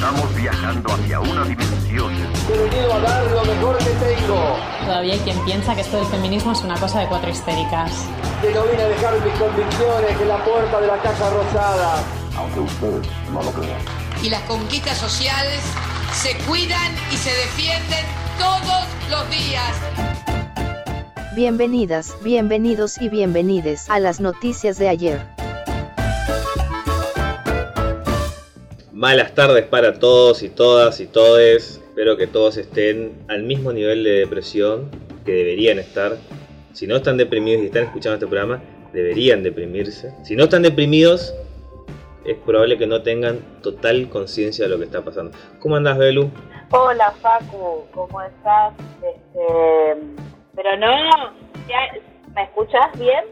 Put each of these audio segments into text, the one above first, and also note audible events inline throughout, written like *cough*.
Estamos viajando hacia una dimensión. He venido a dar lo mejor que tengo. Todavía hay quien piensa que esto del feminismo es una cosa de cuatro histéricas. Que no vine a dejar mis convicciones en la puerta de la Casa Rosada. Aunque ustedes no lo crean. Y las conquistas sociales se cuidan y se defienden todos los días. Bienvenidas, bienvenidos y bienvenides a las noticias de ayer. Malas tardes para todos y todas y todes. Espero que todos estén al mismo nivel de depresión que deberían estar. Si no están deprimidos y están escuchando este programa, deberían deprimirse. Si no están deprimidos, es probable que no tengan total conciencia de lo que está pasando. ¿Cómo andas, Belu? Hola, Facu, ¿cómo estás? Este, pero no, ¿me escuchas bien?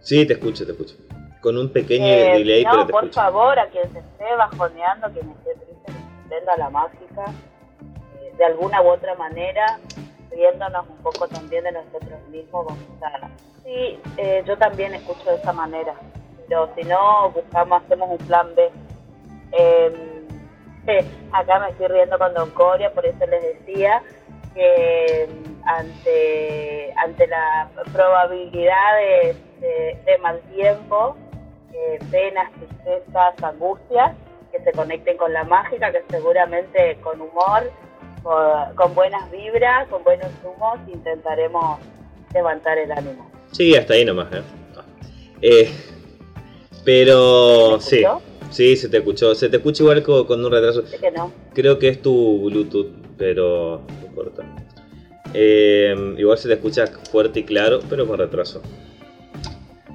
Sí, te escucho, te escucho. Con un pequeño Eh, delay, no, pero te por escucho. favor, a quien se esté bajoneando, quien esté triste, que la mágica, eh, de alguna u otra manera, riéndonos un poco también de nosotros mismos, vamos a... Sí, eh, yo también escucho de esa manera, pero si no, buscamos, hacemos un plan B. Eh, *laughs* acá me estoy riendo con Don Coria, por eso les decía que mm, ante, ante la probabilidad de, de- de mal tiempo, eh, penas, tristezas, angustias, que se conecten con la mágica, que seguramente con humor, con, con buenas vibras, con buenos humos, intentaremos levantar el ánimo. Sí, hasta ahí nomás, ¿eh? Ah. Eh, pero ¿Se sí, sí, se te escuchó. Se te escucha igual co- con, un retraso. Sé que no. Creo que es tu Bluetooth, pero no importa. Eh, igual se te escucha fuerte y claro, pero con retraso.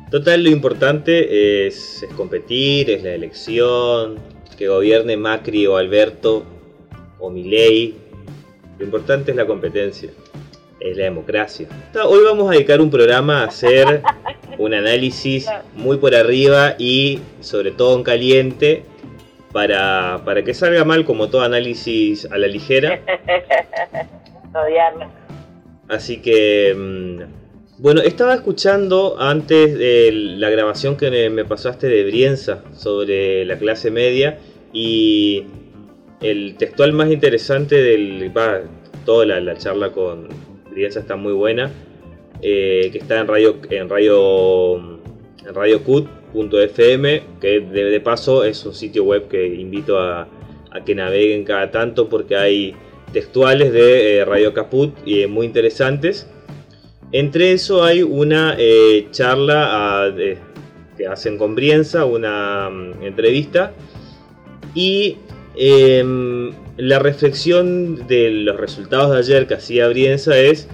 Total, lo importante es, es competir, es la elección, que gobierne Macri o Alberto o Milei. Lo importante es la competencia, es la democracia. Hoy vamos a dedicar un programa a hacer *laughs* un análisis muy por arriba y sobre todo en caliente para, para que salga mal como todo análisis a la ligera. *laughs* Así que, mm, bueno, estaba escuchando antes de la grabación que me- pasaste de Brienza sobre la clase media y el textual más interesante del... Toda la, la charla con Brienza está muy buena, eh, que está en radio en radio en radiocut.fm, que de, de paso es un sitio web que invito a, a que naveguen cada tanto porque hay textuales de eh, Radio Caput y eh, muy interesantes. Entre eso hay una eh, charla ah, que hacen con Brienza, una mm, entrevista y em, la reflexión de los resultados de ayer que hacía Brienza es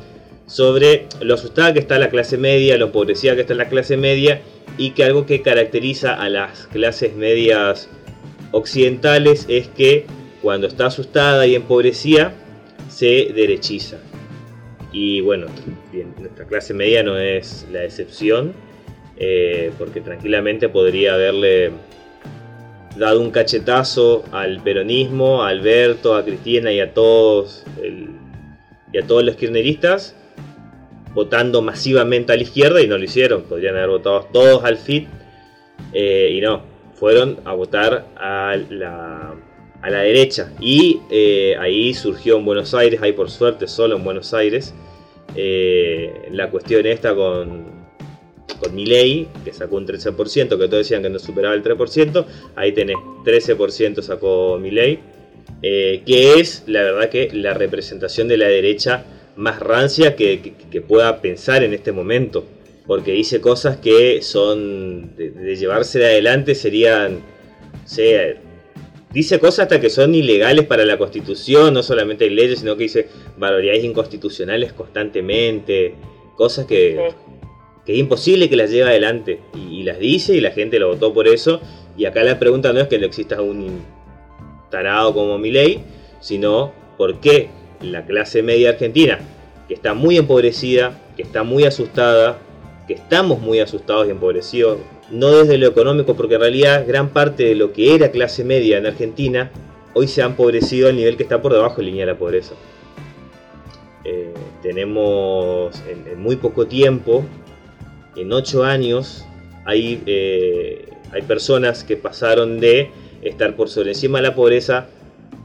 sobre lo asustada que está la clase media, lo empobrecida que está la clase media y que algo que caracteriza a las clases medias occidentales es que cuando está asustada y empobrecida se derechiza. Y bueno, bien, nuestra clase media no es la excepción, eh, porque tranquilamente podría haberle dado un cachetazo al peronismo, a Alberto, a Cristina y a todos y a todos los kirchneristas votando masivamente a la izquierda y no lo hicieron. Podrían haber votado todos al FIT eh, y no, fueron a votar a la, a la derecha. Y eh, ahí surgió en Buenos Aires, ahí por suerte solo en Buenos Aires, eh, la cuestión esta con, con Milei, que sacó un 13%, que todos decían que no superaba el 3%, ahí tenés 13% sacó Milei, eh, que es la verdad que la representación de la derecha más rancia que, pueda pensar en este momento, porque dice cosas que son de, de llevarse de adelante serían, sea, dice cosas hasta que son ilegales para la constitución, no solamente hay leyes, sino que dice barbaridades inconstitucionales constantemente, cosas que, Sí. que es imposible que las lleve adelante. Y, y las dice y la gente lo votó por eso. Y acá la pregunta no es que no exista un tarado como Milei, sino por qué la clase media argentina, que está muy empobrecida, que está muy asustada, que estamos muy asustados y empobrecidos, no desde lo económico, porque en realidad gran parte de lo que era clase media en Argentina, hoy se ha empobrecido al nivel que está por debajo de la línea de la pobreza. Eh, tenemos en, muy poco tiempo, en 8 años, hay, eh, hay personas que pasaron de estar por sobre encima de la pobreza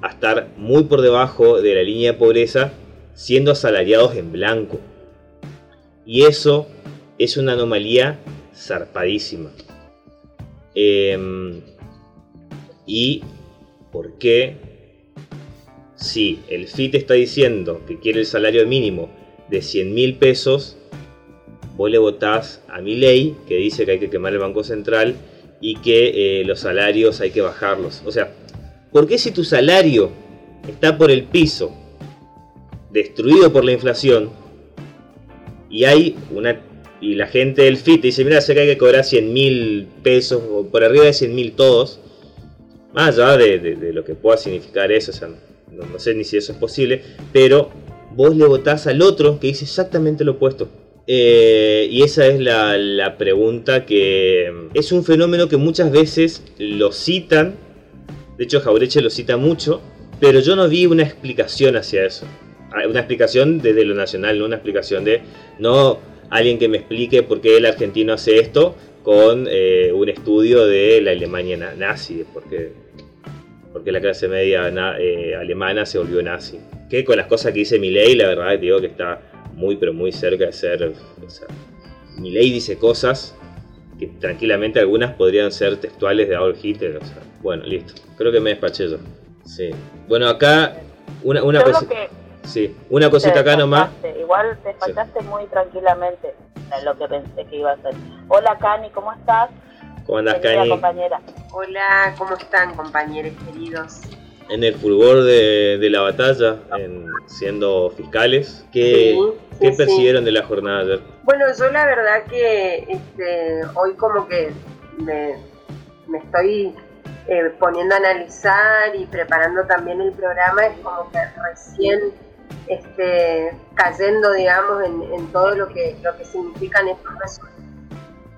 a estar muy por debajo de la línea de pobreza siendo asalariados en blanco. Y eso es una anomalía zarpadísima. Em, ¿Y por qué? Si el FIT está diciendo que quiere el salario mínimo de 100 mil pesos, vos le votás a mi ley que dice que hay que quemar el Banco Central y que eh, los salarios hay que bajarlos. O sea, ¿por qué si tu salario está por el piso, destruido por la inflación, y hay una y la gente del FIT dice, mira, sé que hay que cobrar 100 mil pesos o por arriba de 100 mil todos, más allá de, lo que pueda significar eso, o sea, no, sé ni si eso es posible, pero vos le votás al otro que dice exactamente lo opuesto. Eh, y esa es la, la, pregunta que es un fenómeno que muchas veces lo citan, de hecho Jaureche lo cita mucho, pero yo no vi una explicación hacia eso. Ah, una explicación desde lo nacional, no una explicación de no alguien que me explique por qué el argentino hace esto con eh, un estudio de la Alemania nazi, porque, porque la clase media eh, alemana se volvió nazi. Que con las cosas que dice Milei, la verdad digo que está muy pero muy cerca de ser... O sea, Milei dice cosas que tranquilamente algunas podrían ser textuales de Adolf Hitler. O sea, bueno, listo. Creo que me despaché yo. Sí. Bueno, acá una, una cosa... Sí, una cosita acá nomás. Igual te despachaste muy tranquilamente lo que pensé que iba a ser. Hola Cani, ¿cómo estás? ¿Cómo andas, Cani? compañera. Hola, ¿cómo están, compañeros queridos? En el fulgor de, la batalla, en, siendo fiscales, ¿qué, ¿qué persiguieron de la jornada ayer? Bueno, yo la verdad que este, hoy como que me, me estoy eh, poniendo a analizar y preparando también el programa, es como que recién este, cayendo, digamos, en, todo lo que, lo que significan estos resultados.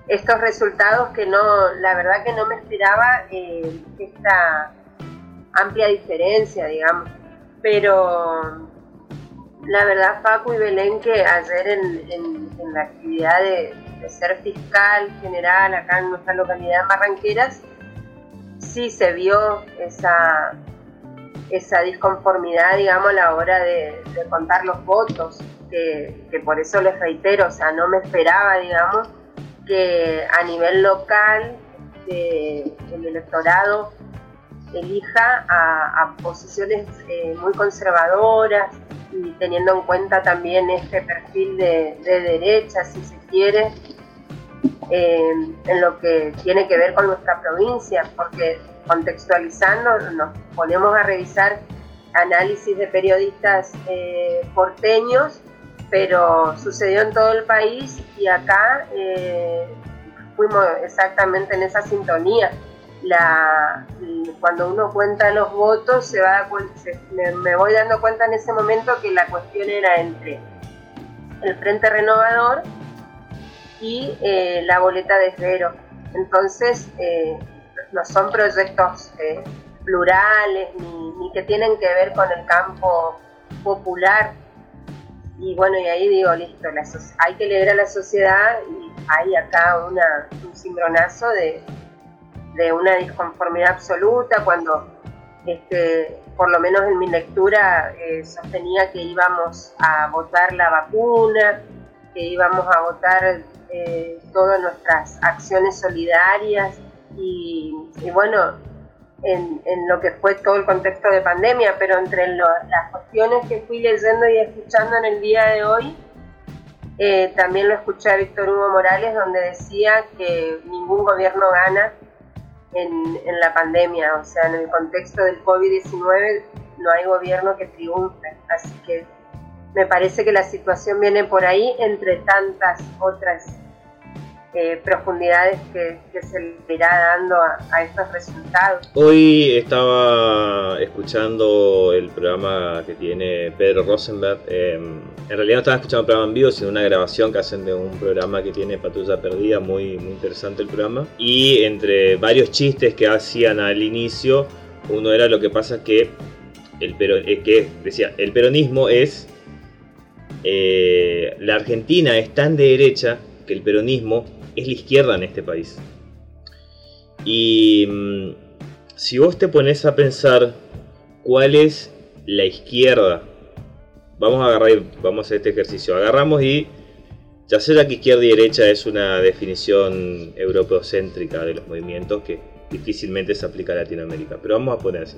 Estos resultados que no, la verdad que no me esperaba eh, esta amplia diferencia, digamos. Pero la verdad, Facu y Belén, que ayer en, la actividad de, de, ser fiscal general acá en nuestra localidad de Barranqueras, sí se vio esa, esa disconformidad, digamos, a la hora de, contar los votos, que, por eso les reitero, o sea, no me esperaba, digamos, que a nivel local el electorado elija a, posiciones eh, muy conservadoras y teniendo en cuenta también este perfil de, derecha, si se quiere, eh, en lo que tiene que ver con nuestra provincia, porque contextualizando, nos ponemos a revisar análisis de periodistas eh, porteños, pero sucedió en todo el país y acá eh, fuimos exactamente en esa sintonía. La, cuando uno cuenta los votos, se va me, voy dando cuenta en ese momento que la cuestión era entre el Frente Renovador y eh, la boleta de cero. Entonces, no son proyectos eh, plurales ni, que tienen que ver con el campo popular. Y bueno, y ahí digo, listo, hay que leer a la sociedad y hay acá una, un cimbronazo de, una disconformidad absoluta cuando, este, por lo menos en mi lectura, eh, sostenía que íbamos a votar la vacuna, que íbamos a votar eh, todas nuestras acciones solidarias y, bueno, en, lo que fue todo el contexto de pandemia, pero entre las cuestiones que fui leyendo y escuchando en el día de hoy, eh, también lo escuché a Víctor Hugo Morales, donde decía que ningún gobierno gana en, en la pandemia, o sea, en el contexto del COVID-19 no hay gobierno que triunfe, así que me parece que la situación viene por ahí entre tantas otras eh, profundidades que, se le irá dando a, estos resultados. Hoy estaba escuchando el programa que tiene Pedro Rosenberg. Em, en realidad no estaba escuchando un programa en vivo, sino una grabación que hacen de un programa que tiene Patrulla Perdida, muy, muy interesante el programa. Y entre varios chistes que hacían al inicio, uno era lo que pasa que el eh, que decía, el peronismo es eh, la Argentina es tan de derecha que el peronismo es la izquierda en este país. Y mm, si vos te pones a pensar cuál es la izquierda. Vamos a agarrar, vamos a hacer este ejercicio. Agarramos y ya sea que izquierda y derecha es una definición europeocéntrica de los movimientos que difícilmente se aplica a Latinoamérica. Pero vamos a poner así.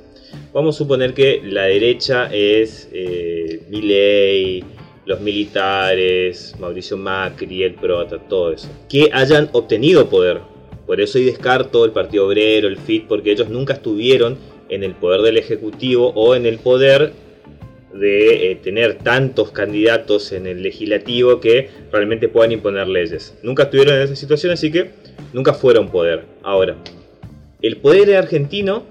Vamos a suponer que la derecha es eh, Milley, los militares, Mauricio Macri, el PROTA, todo eso. Que hayan obtenido poder. Por eso y descarto el Partido Obrero, el FIT, porque ellos nunca estuvieron en el poder del Ejecutivo o en el poder de eh, tener tantos candidatos en el legislativo que realmente puedan imponer leyes. Nunca estuvieron en esa situación, así que nunca fueron poder. Ahora, el poder argentino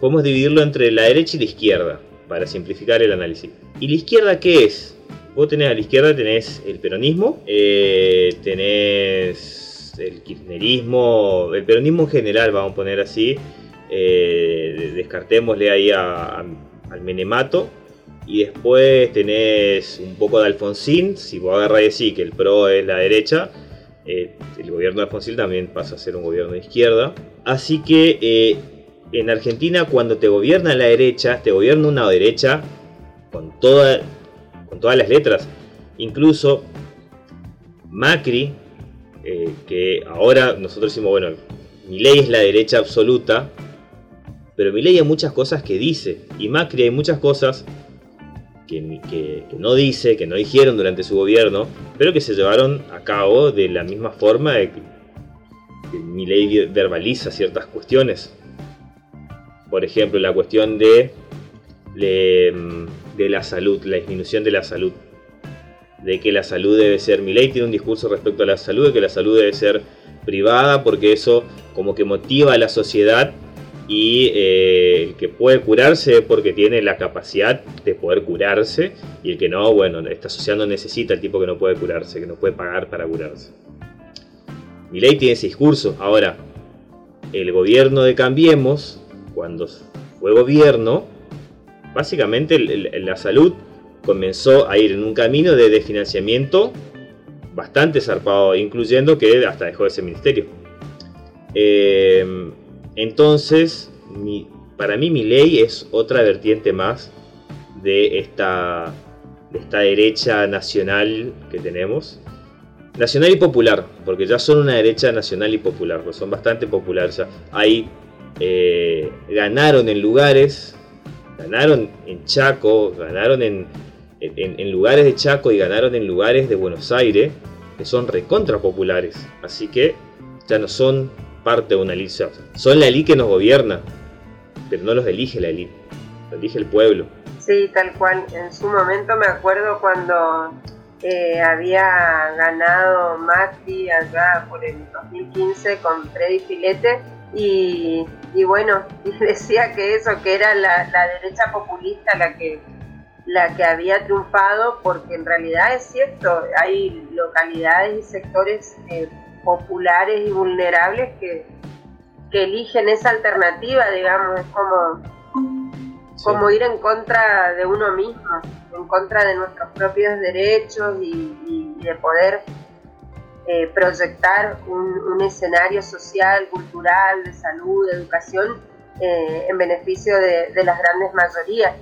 podemos dividirlo entre la derecha y la izquierda, para simplificar el análisis. ¿Y la izquierda qué es? Vos tenés a la izquierda, tenés el peronismo, eh, tenés el kirchnerismo, el peronismo en general, vamos a poner así, eh, descartémosle ahí al menemato, y después tenés un poco de Alfonsín, si vos agarras así que el PRO es la derecha, eh, el gobierno de Alfonsín también pasa a ser un gobierno de izquierda. Así que eh, en Argentina cuando te gobierna la derecha, te gobierna una derecha con, toda, con todas las letras. Incluso Macri, eh, que ahora nosotros decimos, bueno, mi ley es la derecha absoluta, pero mi ley hay muchas cosas que dice, y Macri hay muchas cosas que, no dice, que no dijeron durante su gobierno, pero que se llevaron a cabo de la misma forma de que, mi ley verbaliza ciertas cuestiones. Por ejemplo, la cuestión de, de, la salud, la disminución de la salud. De que la salud debe ser, mi ley tiene un discurso respecto a la salud, de que la salud debe ser privada porque eso como que motiva a la sociedad y eh, el que puede curarse porque tiene la capacidad de poder curarse y el que no, bueno, esta sociedad no necesita el tipo que no puede curarse, que no puede pagar para curarse. Mi ley tiene ese discurso. Ahora, el gobierno de Cambiemos, cuando fue gobierno, básicamente la salud comenzó a ir en un camino de desfinanciamiento bastante zarpado, incluyendo que hasta dejó ese ministerio. Eh, entonces, para mí mi ley es otra vertiente más de esta, esta derecha nacional que tenemos. Nacional y popular, porque ya son una derecha nacional y popular, son bastante populares. ahí eh, ganaron en lugares, ganaron en Chaco, ganaron en, en, lugares de Chaco y ganaron en lugares de Buenos Aires, que son recontra populares. Así que ya no son parte de una elite. Son la elite que nos gobierna, pero no los elige la elite, lo elige el pueblo. Sí, tal cual. En su momento me acuerdo cuando eh, había ganado Macri allá por el 2015 con Freddy Filete y, bueno, *laughs* decía que eso, que era la, derecha populista la que la que había triunfado porque en realidad es cierto, hay localidades y sectores eh, populares y vulnerables que, eligen esa alternativa, digamos, es como, como ir en contra de uno mismo, en contra de nuestros propios derechos y, de poder eh, proyectar un, escenario social, cultural, de salud, de educación eh, en beneficio de, las grandes mayorías.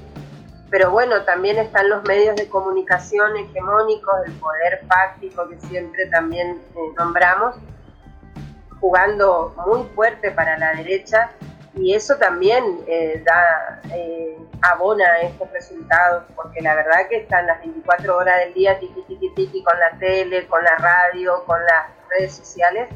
Pero bueno, también están los medios de comunicación hegemónicos, el poder fáctico que siempre también eh, nombramos, jugando muy fuerte para la derecha y eso también eh, da, eh, abona estos resultados, porque la verdad que están las 24 horas del día tiki tiki tiki con la tele, con la radio, con las redes sociales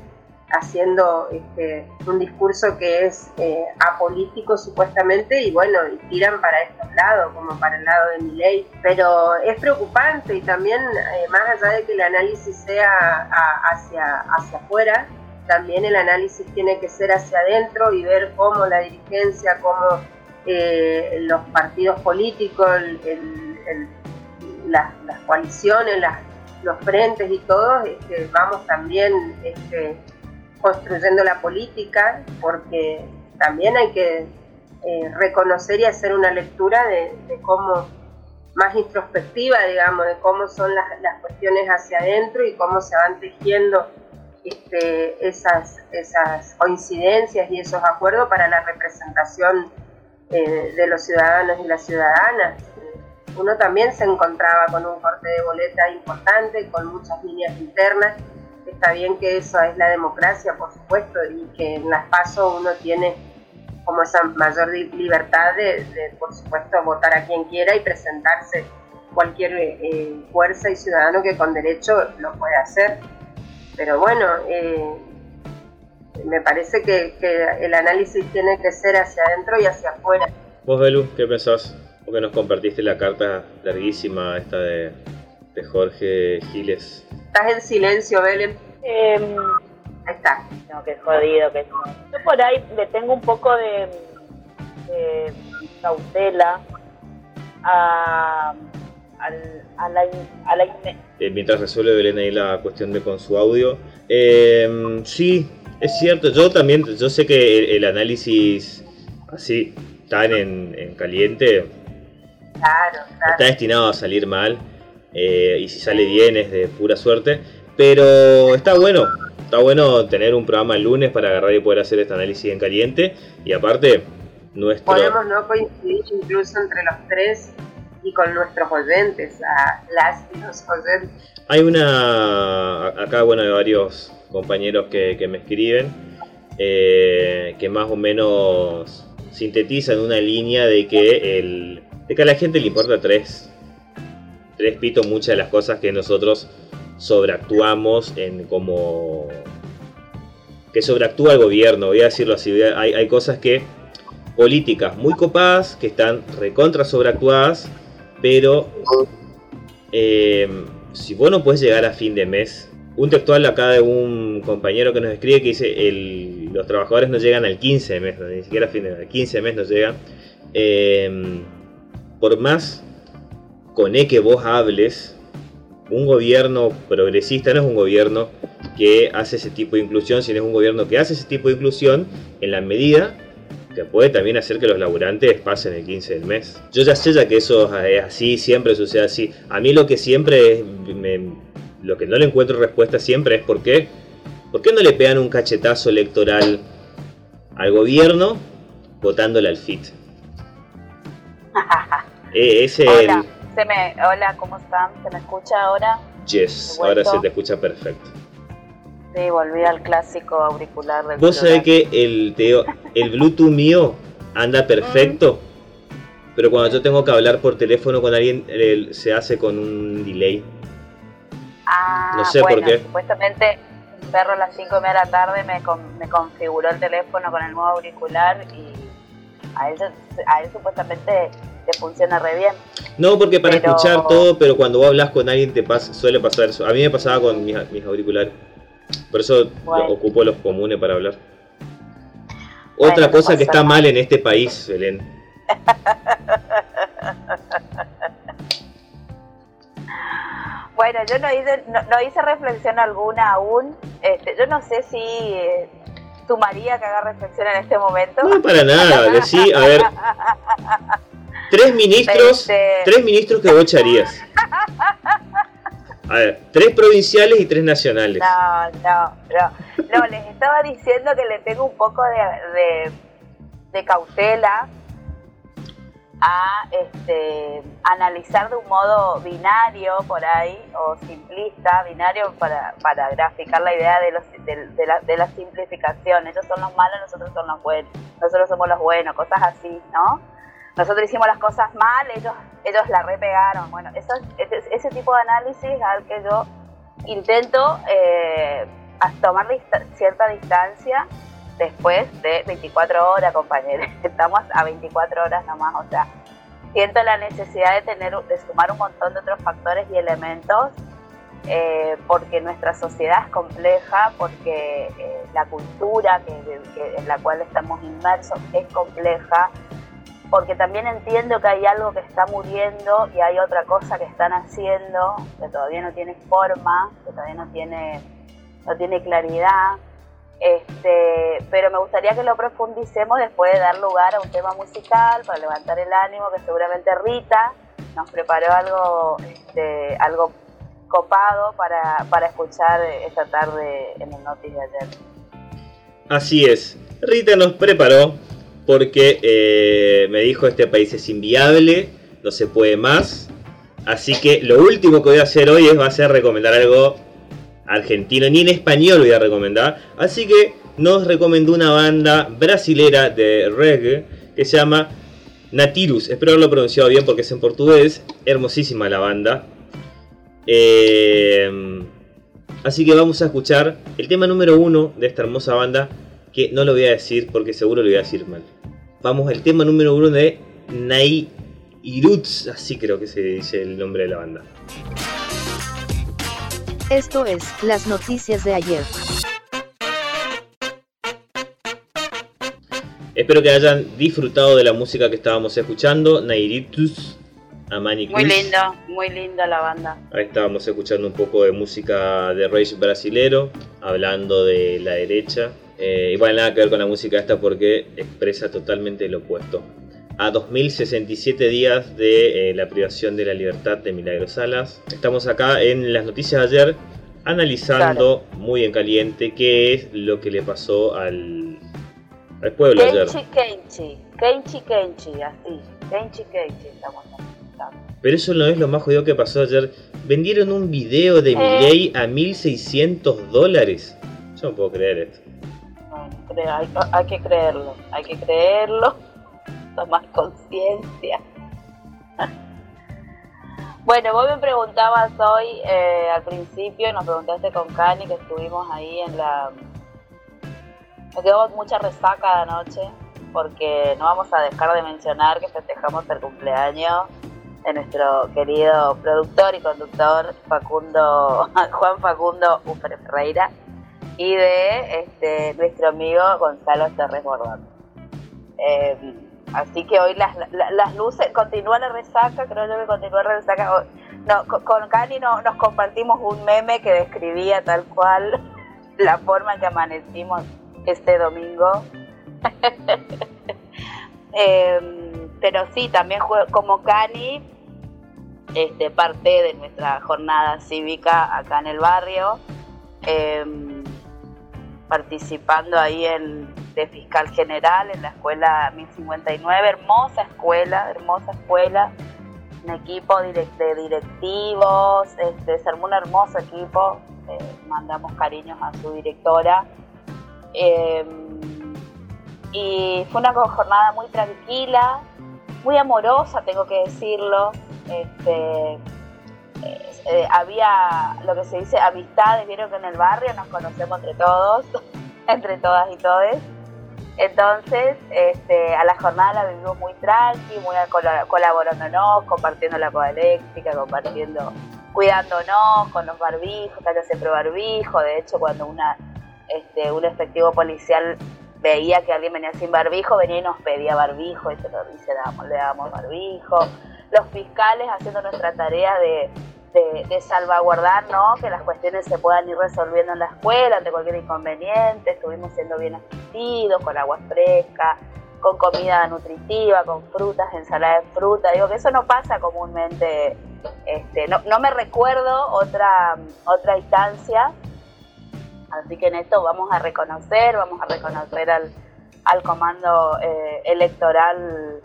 haciendo este, un discurso que es eh, apolítico supuestamente y bueno, y tiran para estos lados, como para el lado de mi ley. Pero es preocupante y también, eh, más allá de que el análisis sea hacia, hacia afuera, también el análisis tiene que ser hacia adentro y ver cómo la dirigencia, cómo eh, los partidos políticos, las, coaliciones, los frentes y todos, este, vamos también este, construyendo la política, porque también hay que eh, reconocer y hacer una lectura de, cómo, más introspectiva, digamos, de cómo son las, cuestiones hacia adentro y cómo se van tejiendo este, esas, coincidencias y esos acuerdos para la representación eh, de los ciudadanos y las ciudadanas. Uno también se encontraba con un corte de boleta importante, con muchas líneas internas. Está bien que eso es la democracia, por supuesto, y que en las pasos uno tiene como esa mayor libertad de, por supuesto, votar a quien quiera y presentarse cualquier eh, fuerza y ciudadano que con derecho lo puede hacer. Pero bueno, eh, me parece que, el análisis tiene que ser hacia adentro y hacia afuera. Vos, Belu, ¿qué pensás? Porque nos compartiste la carta larguísima esta de, Jorge Giles. Estás en silencio, Belén. Em, ahí está. No, qué jodido que Yo por ahí le tengo un poco de, cautela a, la, eh, mientras resuelve Belén ahí la cuestión de con su audio. Eh, sí, es cierto, yo también, yo sé que el, análisis así, tan en, caliente, está destinado a salir mal. Eh, y si sale bien es de pura suerte. Pero está bueno, está bueno tener un programa el lunes para agarrar y poder hacer este análisis en caliente. Y aparte, nuestro... Podemos no coincidir incluso entre los tres y con nuestros oyentes, a las. Hay una, acá bueno, hay varios compañeros que, me escriben, eh, que más o menos sintetizan una línea de que, el, de que a la gente le importa tres, tres pitos muchas de las cosas que nosotros sobreactuamos en como que sobreactúa el gobierno, voy a decirlo así, hay, hay cosas que políticas muy copadas que están recontra sobreactuadas, pero eh, si vos no puedes llegar a fin de mes, un textual acá de un compañero que nos escribe que dice el, los trabajadores no llegan al 15 de mes, ni siquiera a fin de mes, al 15 de mes no llegan. Eh, por más con E que vos hables, un gobierno progresista no es un gobierno que hace ese tipo de inclusión, sino es un gobierno que hace ese tipo de inclusión en la medida que puede también hacer que los laburantes pasen el 15 del mes. Yo ya sé ya que eso es así, siempre sucede así. A mí lo que siempre me, lo que no le encuentro respuesta siempre es por qué, por qué no le pegan un cachetazo electoral al gobierno votándole al FIT. *laughs* Eh, hola, hola, ¿cómo están? ¿Se me escucha ahora? Yes, ahora se te escucha perfecto. Sí, volví al clásico auricular del Vos sabés que el, el Bluetooth mío anda perfecto, pero cuando yo tengo que hablar por teléfono con alguien se hace con un delay. Ah, no sé por qué. Supuestamente un perro a las 5 de la tarde me, me configuró el teléfono con el nuevo auricular y a él, a él supuestamente te funciona re bien. No, porque para escuchar todo, pero cuando vos hablas con alguien te pasa, suele pasar eso. A mí me pasaba con mis, mis auriculares. Por eso ocupo los comunes para hablar. Otra cosa que está mal en este país, Belén. *laughs* Bueno, yo no hice, no, hice reflexión alguna aún. Este, yo no sé si eh, tu María que haga reflexión en este momento. No, para nada. Decí, a ver. *laughs* Tres ministros, este, tres ministros que vos echarías. *laughs* A ver, tres provinciales y tres nacionales. No, no, no. No, les estaba diciendo que le tengo un poco de, de cautela a este, analizar de un modo binario por ahí, o simplista, binario para, para graficar la idea de, los, de, la, de la simplificación. Ellos son los malos, nosotros somos los buenos, nosotros somos los buenos, cosas así, ¿no? Nosotros hicimos las cosas mal, ellos, ellos la repegaron. Bueno, eso, ese, ese tipo de análisis al que yo intento eh, tomar cierta distancia después de 24 horas, compañeros. *laughs* Estamos a 24 horas nomás, o sea, siento la necesidad de tener, de sumar un montón de otros factores y elementos, eh, porque nuestra sociedad es compleja, porque eh, la cultura que, en la cual estamos inmersos es compleja, porque también entiendo que hay algo que está muriendo y hay otra cosa que están haciendo que todavía no tiene forma, que todavía no tiene, no tiene claridad. Este, pero me gustaría que lo profundicemos después de dar lugar a un tema musical para levantar el ánimo, que seguramente Rita nos preparó algo, este, algo copado para, para escuchar esta tarde en el Notis de ayer. Así es, Rita nos preparó porque eh, me dijo este país es inviable, no se puede más. Así que lo último que voy a hacer hoy es va a ser recomendar algo argentino, ni en español voy a recomendar. Así que nos recomendó una banda brasilera de reggae que se llama Natirus. Espero haberlo pronunciado bien porque es en portugués. Hermosísima la banda. Eh, así que vamos a escuchar el tema número uno de esta hermosa banda. Que no lo voy a decir porque seguro lo voy a decir mal. Vamos al tema número uno de Nairuts. Así creo que se dice el nombre de la banda. Esto es las noticias de ayer. Espero que hayan disfrutado de la música que estábamos escuchando. Nairitus Amani Muy lindo, muy linda la banda. Ahí estábamos escuchando un poco de música de rage brasilero, hablando de la derecha. Eh, igual nada que ver con la música esta porque expresa totalmente lo opuesto. A 2067 días de eh, la privación de la libertad de Milagros Salas. Estamos acá en las noticias de ayer analizando muy en caliente qué es lo que le pasó al, al pueblo ayer. Kenchi, Kenchi, Kenchi, Kenchi, así. Kenchi, Kenchi, estamos analizando. Pero eso no es lo más jodido que pasó ayer. Vendieron un video de Eh. Milei a 1600 dólares. Yo no puedo creer esto. Hay, que creerlo, hay que creerlo, tomar conciencia. *laughs* bueno, vos me preguntabas hoy eh, al principio, nos preguntaste con Cani que estuvimos ahí en la... Me quedó mucha resaca de anoche porque no vamos a dejar de mencionar que festejamos el cumpleaños de nuestro querido productor y conductor Facundo *laughs* Juan Facundo Ufre Ferreira y de este, nuestro amigo Gonzalo Torres Bordón. Eh, así que hoy las, la- las luces, continúa la resaca, creo yo que continúa la resaca. No, con, Cani no- nos compartimos un meme que describía tal cual la forma en que amanecimos este domingo. *laughs* Eh, pero sí, también como Cani, este, parte de nuestra jornada cívica acá en el barrio, eh, participando ahí en, de fiscal general en la escuela 1059, hermosa escuela, hermosa escuela, un equipo de directivos, este, se armó un hermoso equipo, eh, mandamos cariños a su directora. Eh, y fue una jornada muy tranquila, muy amorosa, tengo que decirlo. Este, eh, eh, había lo que se dice amistades, vieron que en el barrio nos conocemos entre todos, *laughs* entre todas y todes. Entonces, este, a la jornada la vivimos muy tranqui, muy col- colaborándonos, compartiendo la coda eléctrica, compartiendo, cuidándonos con los barbijos, que siempre barbijo. De hecho, cuando una, este, un efectivo policial veía que alguien venía sin barbijo, venía y nos pedía barbijo y se lo y se damos, le dábamos barbijo. Los fiscales haciendo nuestra tarea de, de, de salvaguardar ¿no? que las cuestiones se puedan ir resolviendo en la escuela ante cualquier inconveniente. Estuvimos siendo bien asistidos, con agua fresca, con comida nutritiva, con frutas, ensalada de fruta. Digo que eso no pasa comúnmente. Este, no, no me recuerdo otra, otra instancia Así que en esto vamos a reconocer, vamos a reconocer al, al comando eh, electoral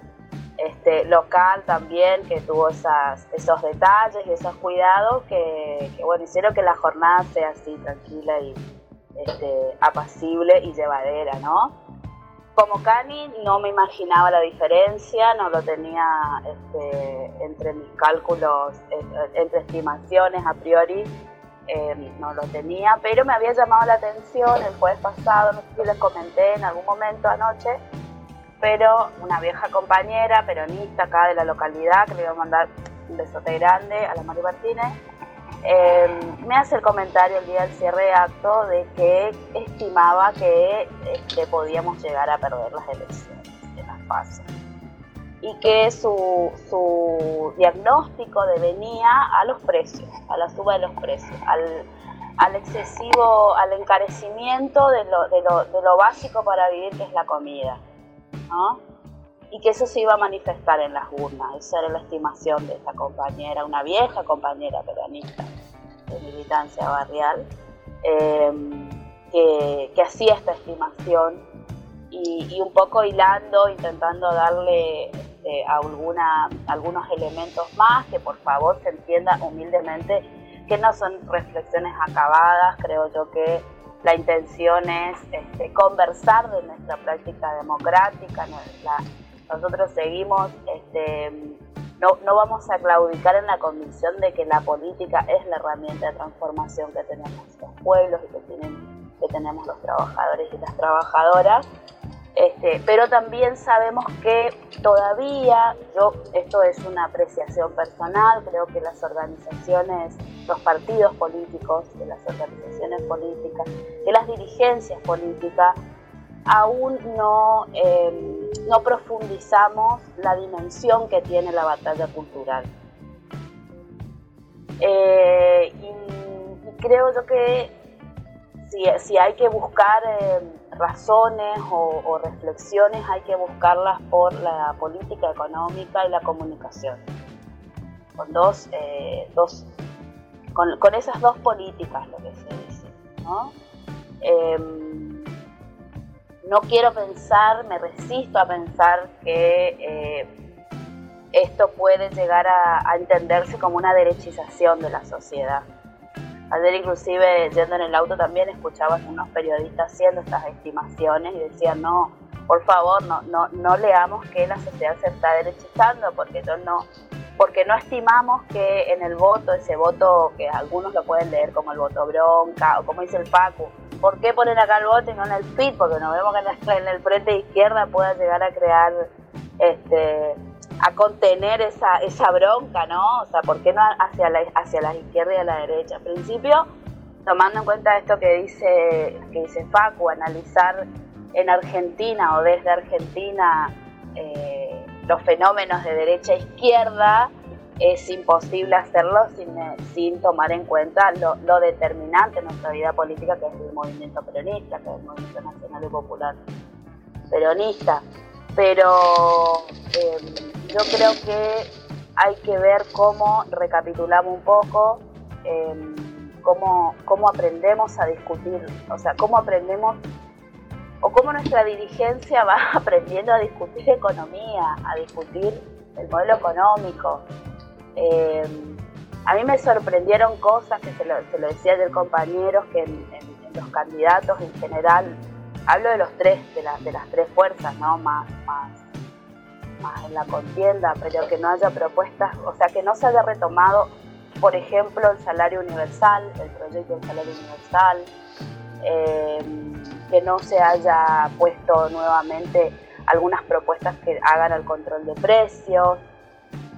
este, local también, que tuvo esas, esos detalles y esos cuidados que, que, bueno, hicieron que la jornada sea así, tranquila y este, apacible y llevadera, ¿no? Como Cani no me imaginaba la diferencia, no lo tenía este, entre mis cálculos, eh, entre estimaciones a priori, eh, no lo tenía, pero me había llamado la atención el jueves pasado, no sé si les comenté en algún momento anoche, pero una vieja compañera peronista acá de la localidad, que le iba a mandar un besote grande a la Mari Martínez, eh, me hace el comentario el día del cierre de acto de que estimaba que este, podíamos llegar a perder las elecciones de las pasos y que su, su diagnóstico devenía a los precios, a la suba de los precios, al, al excesivo, al encarecimiento de lo, de, lo, de lo básico para vivir, que es la comida, ¿no? Y que eso se iba a manifestar en las urnas, esa era la estimación de esta compañera, una vieja compañera peronista de militancia barrial, que, que hacía esta estimación y, un poco hilando, intentando darle este, alguna, algunos elementos más, que por favor se entienda humildemente que no son reflexiones acabadas, creo yo que la intención es este, conversar de nuestra práctica democrática, nosotros seguimos, este, no, vamos a claudicar en la convicción de que la política es la herramienta de transformación que tenemos los pueblos y que tenemos los trabajadores y las trabajadoras, este, pero también sabemos que todavía, yo, esto es una apreciación personal, creo que las organizaciones, los partidos políticos, que las organizaciones políticas, que las dirigencias políticas, aún no, em, no profundizamos la dimensión que tiene la batalla cultural. Eh, y, creo yo que si, si hay que buscar em, razones o, reflexiones hay que buscarlas por la política económica y la comunicación. Con dos, eh, dos con, esas dos políticas lo que se dice. ¿no? Em, no quiero pensar, me resisto a pensar que eh, esto puede llegar a entenderse como una derechización de la sociedad Ayer inclusive yendo en el auto también escuchaba a unos periodistas haciendo estas estimaciones y decían, no, por favor, no, no, no leamos que la sociedad se está derechizando porque no, porque no estimamos que en el voto, ese voto que algunos lo pueden leer como el voto bronca o como dice el Pacu, ¿por qué poner acá el voto y no en el PIT? Porque no vemos que en el frente izquierda pueda llegar a crear este a contener esa, esa bronca, ¿no? O sea, ¿por qué no hacia la, hacia la izquierda y a la derecha? Al principio, tomando en cuenta esto que dice, que dice Facu, analizar en Argentina o desde Argentina eh, los fenómenos de derecha e izquierda, es imposible hacerlo sin, sin tomar en cuenta lo, lo, determinante en nuestra vida política, que es el movimiento peronista, que es el movimiento nacional y popular peronista. Pero eh, yo creo que hay que ver cómo recapitulamos un poco, em, cómo, cómo aprendemos a discutir, o sea, cómo aprendemos o cómo nuestra dirigencia va *laughs* aprendiendo a discutir economía, a discutir el modelo económico. Em, a mí me sorprendieron cosas que se lo, se lo decía ayer compañeros, que en, los candidatos en general, hablo de los tres, de, de las tres fuerzas, ¿no? Más en la contienda, pero que no haya propuestas, o sea, que no se haya retomado, por ejemplo, el salario universal, el proyecto del salario universal, eh, que no se haya puesto nuevamente algunas propuestas que hagan el control de precios,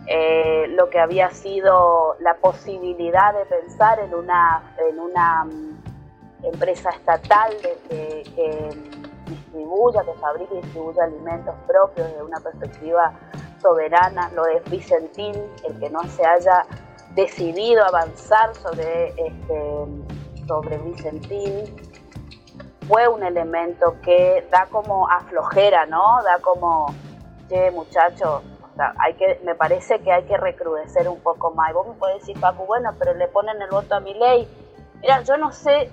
eh, lo que había sido la posibilidad de pensar en una, en una mm, empresa estatal de que distribuya, que fabrique y distribuya alimentos propios desde una perspectiva soberana, lo de Vicentín, el que no se haya decidido avanzar sobre, este, sobre Vicentín, fue un elemento que da como aflojera, ¿no? Da como, che, muchachos, hay que, me parece que hay que recrudecer un poco más. Y vos me podés decir, Paco, bueno, pero le ponen el voto a mi ley. Mira, yo no sé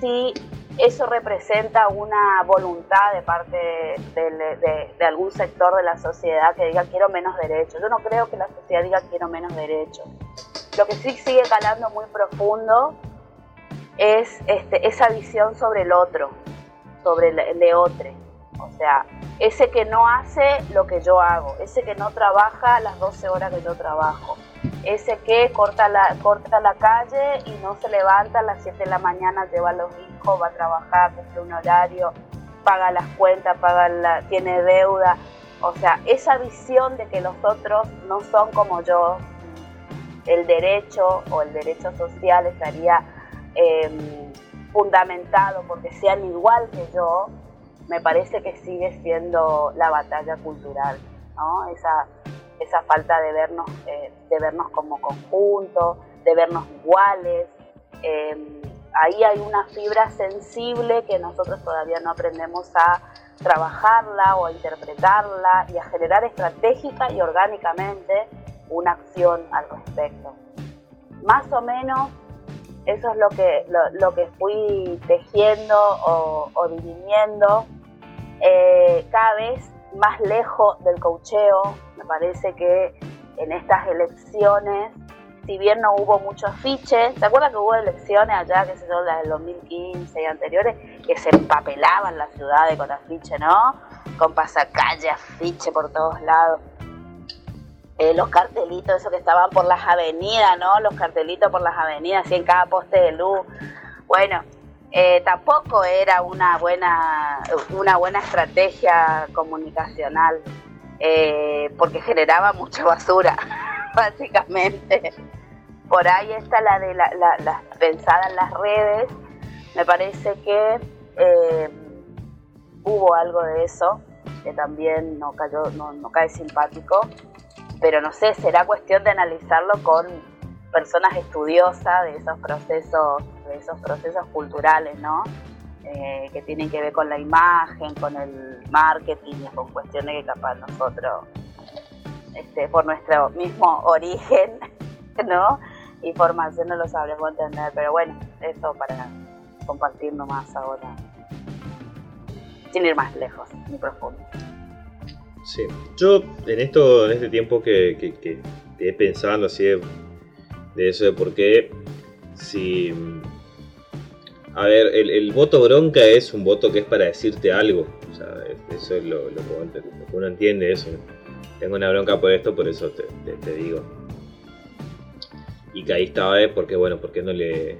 si eso representa una voluntad de parte de, algún sector de la sociedad que diga quiero menos derechos. Yo no creo que la sociedad diga quiero menos derechos. Lo que sí sigue calando muy profundo es este, esa visión sobre el otro, sobre el, de otro. O sea, ese que no hace lo que yo hago, ese que no trabaja las 12 horas que yo trabajo, ese que corta la, corta la calle y no se levanta a las 7 de la mañana, lleva a los hijos, va a trabajar, cumple un horario, paga las cuentas, paga la, tiene deuda. O sea, esa visión de que los otros no son como yo, el derecho o el derecho social estaría em, fundamentado porque sean igual que yo, me parece que sigue siendo la batalla cultural, ¿no? Esa, esa falta de vernos, eh, de vernos como conjunto, de vernos iguales. Em, ahí hay una fibra sensible que nosotros todavía no aprendemos a trabajarla o a interpretarla y a generar estratégica y orgánicamente una acción al respecto. Más o menos eso es lo que, lo, que fui tejiendo o, o eh, cada vez más lejos del cocheo. Me parece que en estas elecciones, si bien no hubo muchos afiches, ¿se acuerdan que hubo elecciones allá, que se yo, las del 2015 y anteriores, que se empapelaban las ciudades con afiche, ¿no? Con pasacalle, afiche por todos lados. Eh, los cartelitos, esos que estaban por las avenidas, ¿no? Los cartelitos por las avenidas, así en cada poste de luz. Bueno, eh, tampoco era una buena, una buena estrategia comunicacional, eh, porque generaba mucha *laughs* basura, básicamente. Por ahí está la de la, la, pensada en las redes. Me parece que hubo algo de eso, que también no, cayó, no, no cae simpático pero no sé, será cuestión de analizarlo con personas estudiosas de esos procesos, esos procesos culturales, ¿no? Eh, que tienen que ver con la imagen, con el marketing, con cuestiones que capaz nosotros, este, por nuestro mismo *laughs* origen, ¿no? Y formación no lo sabremos entender, pero bueno, eso para compartir nomás ahora, sin ir más lejos ni profundo. Sí, yo en esto, en este tiempo que, que, que pensando así de, eso de por qué, si... A ver, el, voto bronca es un voto que es para decirte algo. O sea, eso es lo, que, uno entiende eso. Tengo una bronca por esto, por eso te, digo. Y que ahí estaba, ¿eh? porque bueno, porque no le...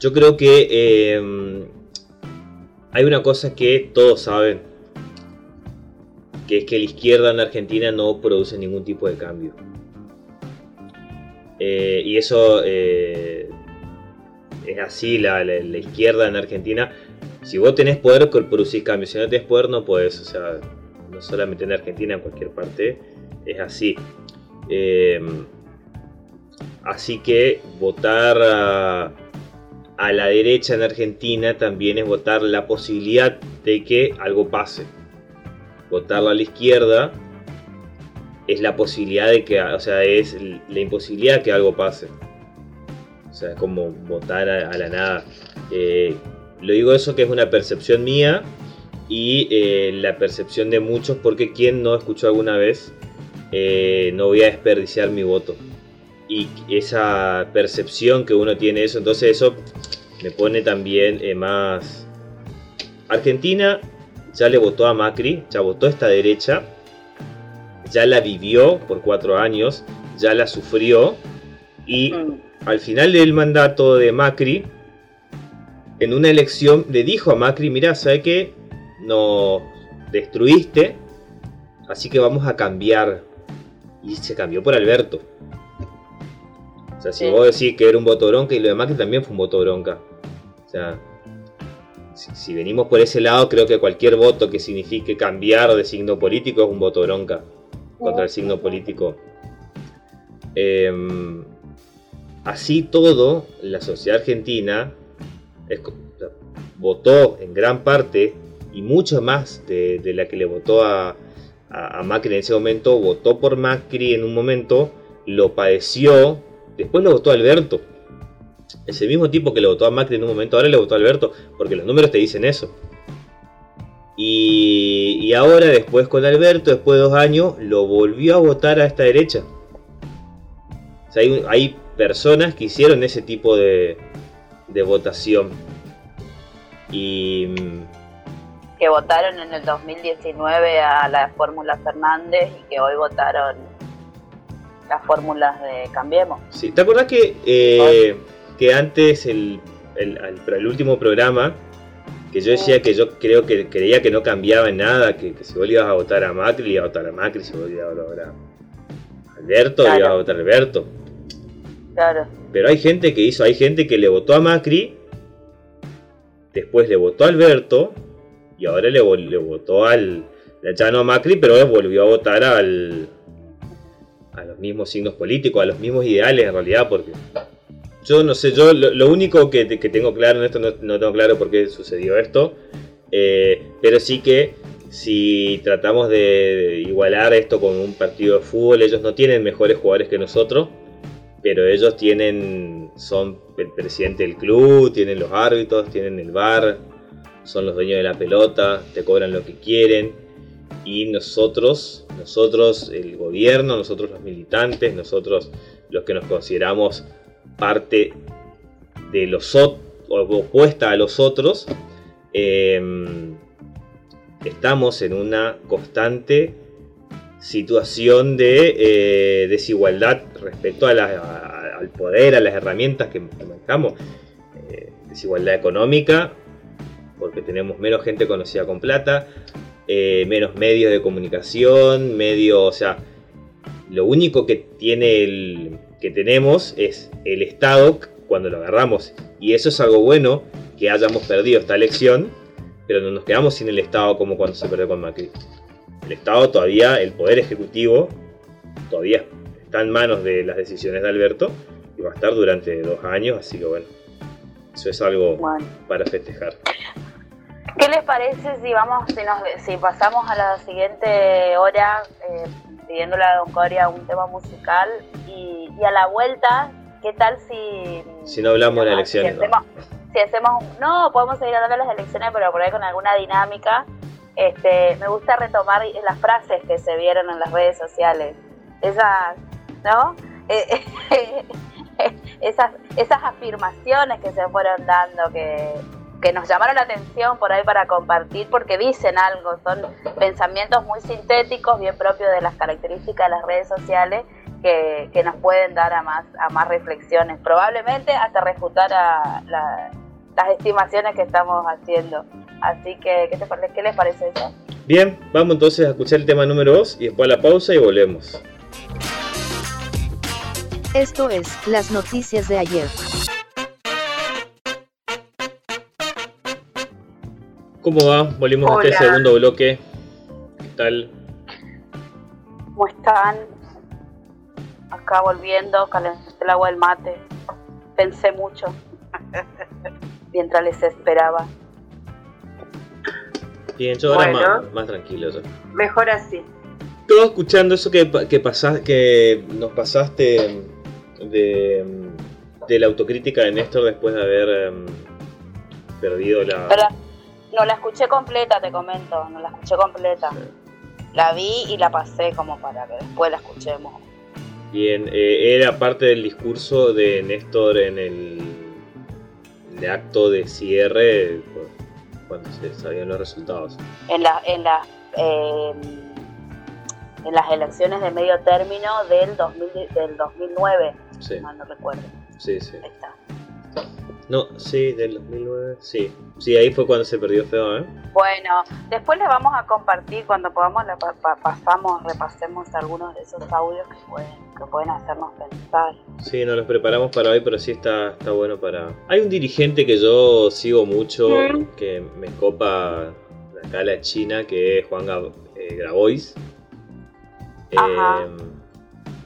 Yo creo que eh, hay una cosa que todos saben, que es que la izquierda en Argentina no produce ningún tipo de cambio. Eh, y eso eh, es así, la, izquierda en Argentina. Si vos tenés poder, producís cambios. Si no tenés poder, no podés. O sea, no solamente en Argentina, en cualquier parte, es así. Eh, así que votar a, la derecha en Argentina también es votar la posibilidad de que algo pase votarlo a la izquierda es la posibilidad de que, o sea, es la imposibilidad de que algo pase. O sea, es como votar a, la nada. Eh, lo digo eso que es una percepción mía y eh, la percepción de muchos porque quien no escuchó alguna vez eh, no voy a desperdiciar mi voto. Y esa percepción que uno tiene eso, entonces eso me pone también más... Argentina ya le votó a Macri, ya votó esta derecha, ya la vivió por cuatro años, ya la sufrió y mm. Al final del mandato de Macri, en una elección le dijo a Macri, mira, ¿sabe qué? Nos destruiste, así que vamos a cambiar. Y se cambió por Alberto. O sea, si vos decís que era un voto bronca y lo de Macri también fue un voto bronca. O sea, si, venimos por ese lado, creo que cualquier voto que signifique cambiar de signo político es un voto bronca contra el signo político. Em, así todo, la sociedad argentina votó en gran parte, y mucho más de, la que le votó a, a, Macri en ese momento, votó por Macri en un momento, lo padeció, después lo votó Alberto ese mismo tipo que le votó a Macri en un momento, ahora le votó a Alberto, porque los números te dicen eso. Y, ahora, después con Alberto, después de dos años, lo volvió a votar a esta derecha. O sea, hay, personas que hicieron ese tipo de, de votación. Y. Que votaron en el 2019 a la fórmula Fernández y que hoy votaron las fórmulas de Cambiemos. Sí, ¿te acordás que eh, que antes, el, el, último programa, que yo decía que yo creo que creía que no cambiaba en nada, que, si vos ibas a votar a Macri, ibas a votar a Macri, si vos ibas a votar a Alberto, ibas a votar a Alberto. Claro. Pero hay gente que hizo, hay gente que le votó a Macri, después le votó a Alberto, y ahora le, votó al. Ya no a Macri, pero volvió a votar al. a los mismos signos políticos, a los mismos ideales en realidad, porque yo no sé, yo lo, único que, tengo claro en esto, no, tengo claro por qué sucedió esto, eh, pero sí que si tratamos de igualar esto con un partido de fútbol, ellos no tienen mejores jugadores que nosotros, pero ellos tienen, son el presidente del club, tienen los árbitros, tienen el bar, son los dueños de la pelota, te cobran lo que quieren. Y nosotros, nosotros el gobierno, nosotros los militantes, nosotros los que nos consideramos parte de los opuesta a los otros, em, estamos en una constante situación de eh, desigualdad respecto al poder, a las herramientas que manejamos. Eh, desigualdad económica, porque tenemos menos gente conocida con plata, eh, menos medios de comunicación, medio, o sea, lo único que tiene el, que tenemos es el Estado cuando lo agarramos. Y eso es algo bueno que hayamos perdido esta elección, pero no nos quedamos sin el Estado como cuando se perdió con Macri. El Estado todavía, el Poder Ejecutivo, todavía está en manos de las decisiones de Alberto y va a estar durante dos años, así que bueno, eso es algo para festejar. ¿Qué les parece si vamos, si, nos, si pasamos a la siguiente hora eh, pidiéndole a Don Coria un tema musical y, a la vuelta, ¿qué tal si... Si no hablamos de las elecciones. Si hacemos, no. podemos seguir hablando de las elecciones, pero por ahí con alguna dinámica. Este, me gusta retomar las frases que se vieron en las redes sociales. Esas, ¿no? Eh, *laughs* esas, esas afirmaciones que se fueron dando, que, que nos llamaron la atención por ahí para compartir porque dicen algo, son pensamientos muy sintéticos, bien propios de las características de las redes sociales que, nos pueden dar a más, a más reflexiones, probablemente hasta refutar a las estimaciones que estamos haciendo. Así que, ¿qué, te, ¿qué les parece eso? Bien, vamos entonces a escuchar el tema número 2 y después a la pausa y volvemos. Esto es Las Noticias de ayer. ¿Cómo va? Volvimos a este segundo bloque. ¿Qué tal? ¿Cómo están? Acá volviendo, calenté el agua del mate. Pensé mucho *laughs* mientras les esperaba. Bien, yo ahora más, tranquilo. Mejor así. Todo escuchando eso que, que, que nos pasaste de, de, la autocrítica de Néstor después de haber em, perdido la... No la escuché completa, te comento, no la escuché completa. La vi y la pasé como para que después la escuchemos. Bien, eh, era parte del discurso de Néstor en el, acto de cierre cuando se sabían los resultados. En, la, en, la, em, en las elecciones de medio término del, 2000, del 2009, si mal no recuerdo. Sí, sí. Ahí está. No, sí, del 2009, sí. Sí, ahí fue cuando se perdió feo, ¿eh? Bueno, después les vamos a compartir, cuando podamos, pasamos, repasemos algunos de esos audios que pueden, que pueden hacernos pensar. Sí, nos los preparamos para hoy, pero sí está, está bueno para... Hay un dirigente que yo sigo mucho, que me copa acá la China, que es Juan eh, Grabois. Eh,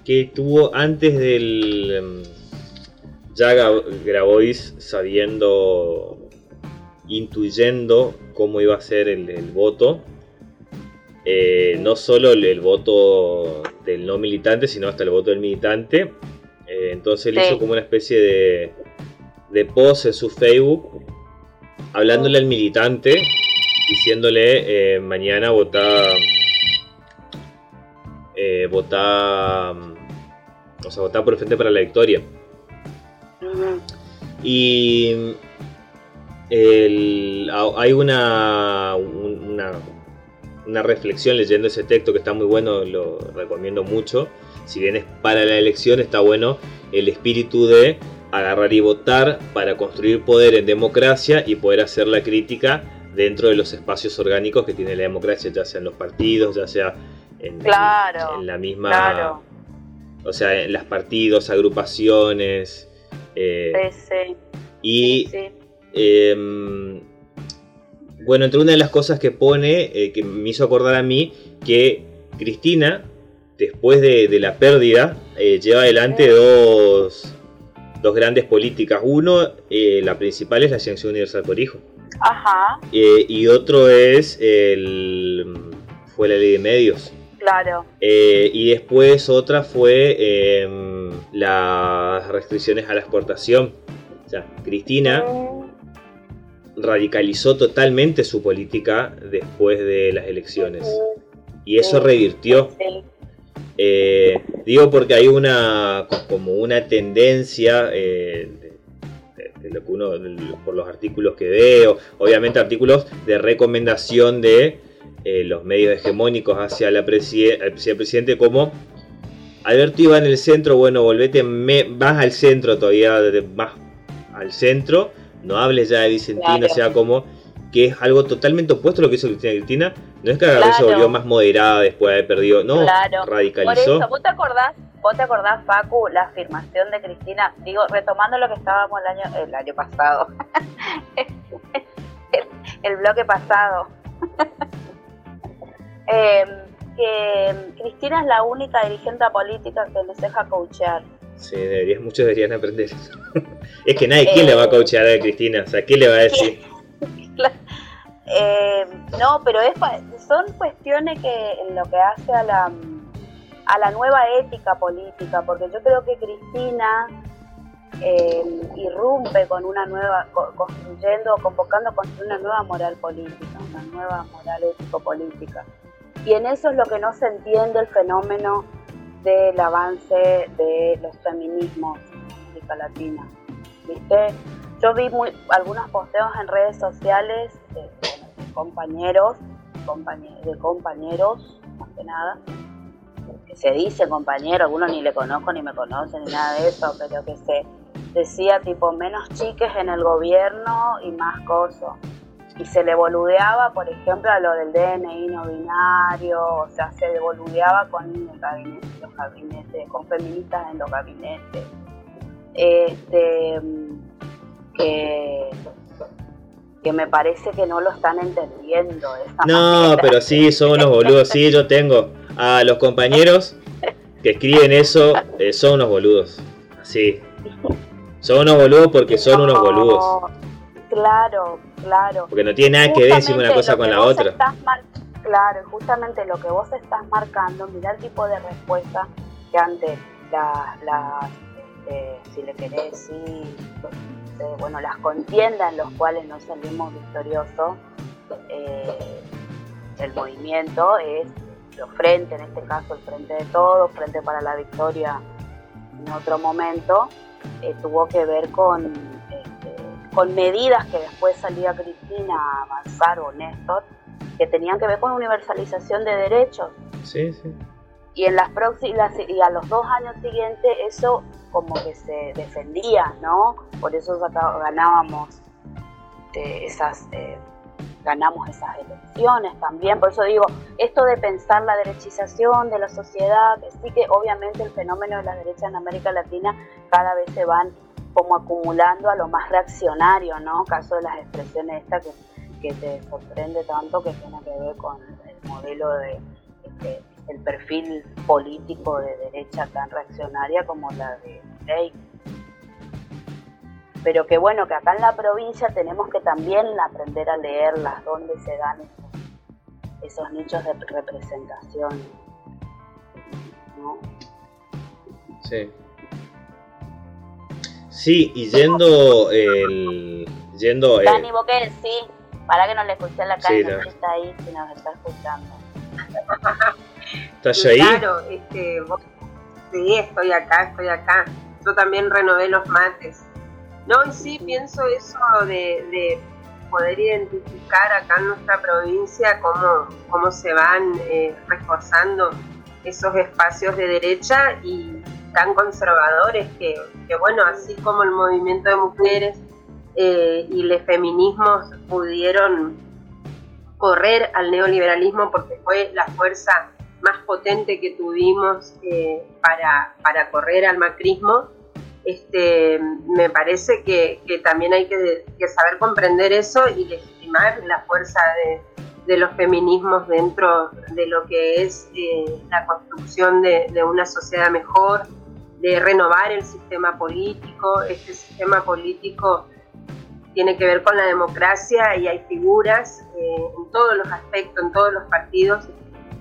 que tuvo antes del em, ya Grabois sabiendo, intuyendo cómo iba a ser el, voto, eh, no solo el, voto del no militante, sino hasta el voto del militante. Eh, entonces él hizo como una especie de, de post en su Facebook, hablándole al militante, diciéndole eh, mañana vota, vota, o sea, vota por el Frente para la Victoria. Y hay una, una, reflexión leyendo ese texto que está muy bueno, lo recomiendo mucho. Si bien es para la elección, está bueno el espíritu de agarrar y votar para construir poder en democracia y poder hacer la crítica dentro de los espacios orgánicos que tiene la democracia, ya sea en los partidos, ya sea en, la misma... O sea, en los partidos, agrupaciones, eh, y em, bueno, entre una de las cosas que pone, eh, que me hizo acordar a mí, que Cristina, después de, la pérdida, eh, lleva adelante dos, dos grandes políticas. Uno, la principal es la Ciencia Universal por Hijo. Ajá. y otro es el, fue la ley de medios. Claro. y después otra fue em, las restricciones a la exportación. O sea, Cristina radicalizó totalmente su política después de las elecciones. Y eso revirtió. Eh, digo porque hay una como una tendencia eh, de, lo que uno, por los artículos que veo, obviamente artículos de recomendación de eh, los medios hegemónicos hacia la presidente como Alberto iba en el centro, bueno, volvete más al centro todavía, más al centro, no hables ya de Vicentino, o sea, como que es algo totalmente opuesto a lo que hizo Cristina Cristina. No es que a se volvió más moderada después de haber perdido, no, radicalizó. Por eso, ¿vos te acordás, vos te acordás, Facu, la afirmación de Cristina? Digo, retomando lo que estábamos el año, el año pasado, *laughs* el, bloque pasado. *laughs* Em, que Cristina es la única dirigente política que les deja coachear. Sí, deberías, muchos deberían aprender eso. *laughs* es que nadie, ¿quién le va a coachear a Cristina? O sea, ¿quién le va a decir? *laughs* Eh, no, pero es, son cuestiones que en lo que hace a la, a la nueva ética política, porque yo creo que Cristina eh, irrumpe con una nueva, construyendo, convocando a construir una nueva moral política, una nueva moral ético-política. Y en eso es lo que no se entiende el fenómeno del avance de los feminismos en América Latina. ¿Viste? Yo vi muy, algunos posteos en redes sociales de, compañeros, de compañeros, más que nada, que se dice compañero, algunos ni le conozco ni me conocen ni nada de eso, pero que se decía tipo menos chiques en el gobierno y más cosas. Y se le boludeaba, por ejemplo, a lo del DNI no binario, o sea, se boludeaba con los gabinetes, con feministas en los gabinetes. Este, que, que me parece que no lo están entendiendo. no, pero sí, son unos boludos. Sí, yo tengo a los compañeros que escriben eso, eh, son unos boludos. Sí. Son unos boludos porque son unos boludos. Claro, claro. Porque no tiene nada que ver una cosa con la otra. claro, justamente lo que vos estás marcando, mira el tipo de respuesta que ante las, la, este, si le querés decir, bueno, las contiendas en las cuales no salimos victoriosos, eh, el movimiento es los frentes, en este caso el frente de todos, frente para la victoria en otro momento, eh, tuvo que ver con, con medidas que después salía Cristina a avanzar o Néstor, que tenían que ver con universalización de derechos. Sí, sí. Y en las próximas y a los dos años siguientes eso como que se defendía, ¿no? Por eso ganábamos eh, esas, eh, ganamos esas elecciones también. Por eso digo, esto de pensar la derechización de la sociedad, sí que obviamente el fenómeno de la derecha en América Latina cada vez se van como acumulando a lo más reaccionario, ¿no? Caso de las expresiones estas que, te sorprende tanto que tiene que ver con el modelo de este, el perfil político de derecha tan reaccionaria como la de Ley. Pero que bueno, que acá en la provincia tenemos que también aprender a leerlas, dónde se dan esos, nichos de representación. ¿no? Sí. Sí, y yendo el. Yendo. Dani, Boquel, sí. Para que no le escuché la cara, sí, está ahí, si nos está escuchando. ¿Estás ahí? Claro, este, sí, estoy acá, estoy acá. Yo también renové los mates. No, y sí, pienso eso de, poder identificar acá en nuestra provincia cómo, cómo se van eh, reforzando esos espacios de derecha y tan conservadores que, bueno, así como el movimiento de mujeres eh, y los feminismos pudieron correr al neoliberalismo porque fue la fuerza más potente que tuvimos eh, para, para, correr al macrismo, este, me parece que, que también hay que, saber comprender eso y legitimar la fuerza de, los feminismos dentro de lo que es eh, la construcción de, una sociedad mejor, de renovar el sistema político. Este sistema político tiene que ver con la democracia y hay figuras eh, en todos los aspectos, en todos los partidos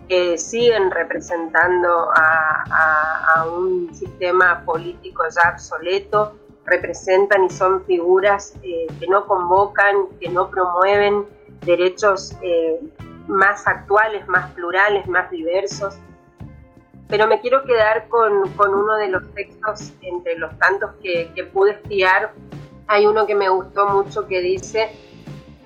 que siguen representando a, un sistema político ya obsoleto, representan y son figuras eh, que no convocan, que no promueven derechos eh, más actuales, más plurales, más diversos. Pero me quiero quedar con, con uno de los textos, entre los tantos que, que pude espiar, hay uno que me gustó mucho que dice,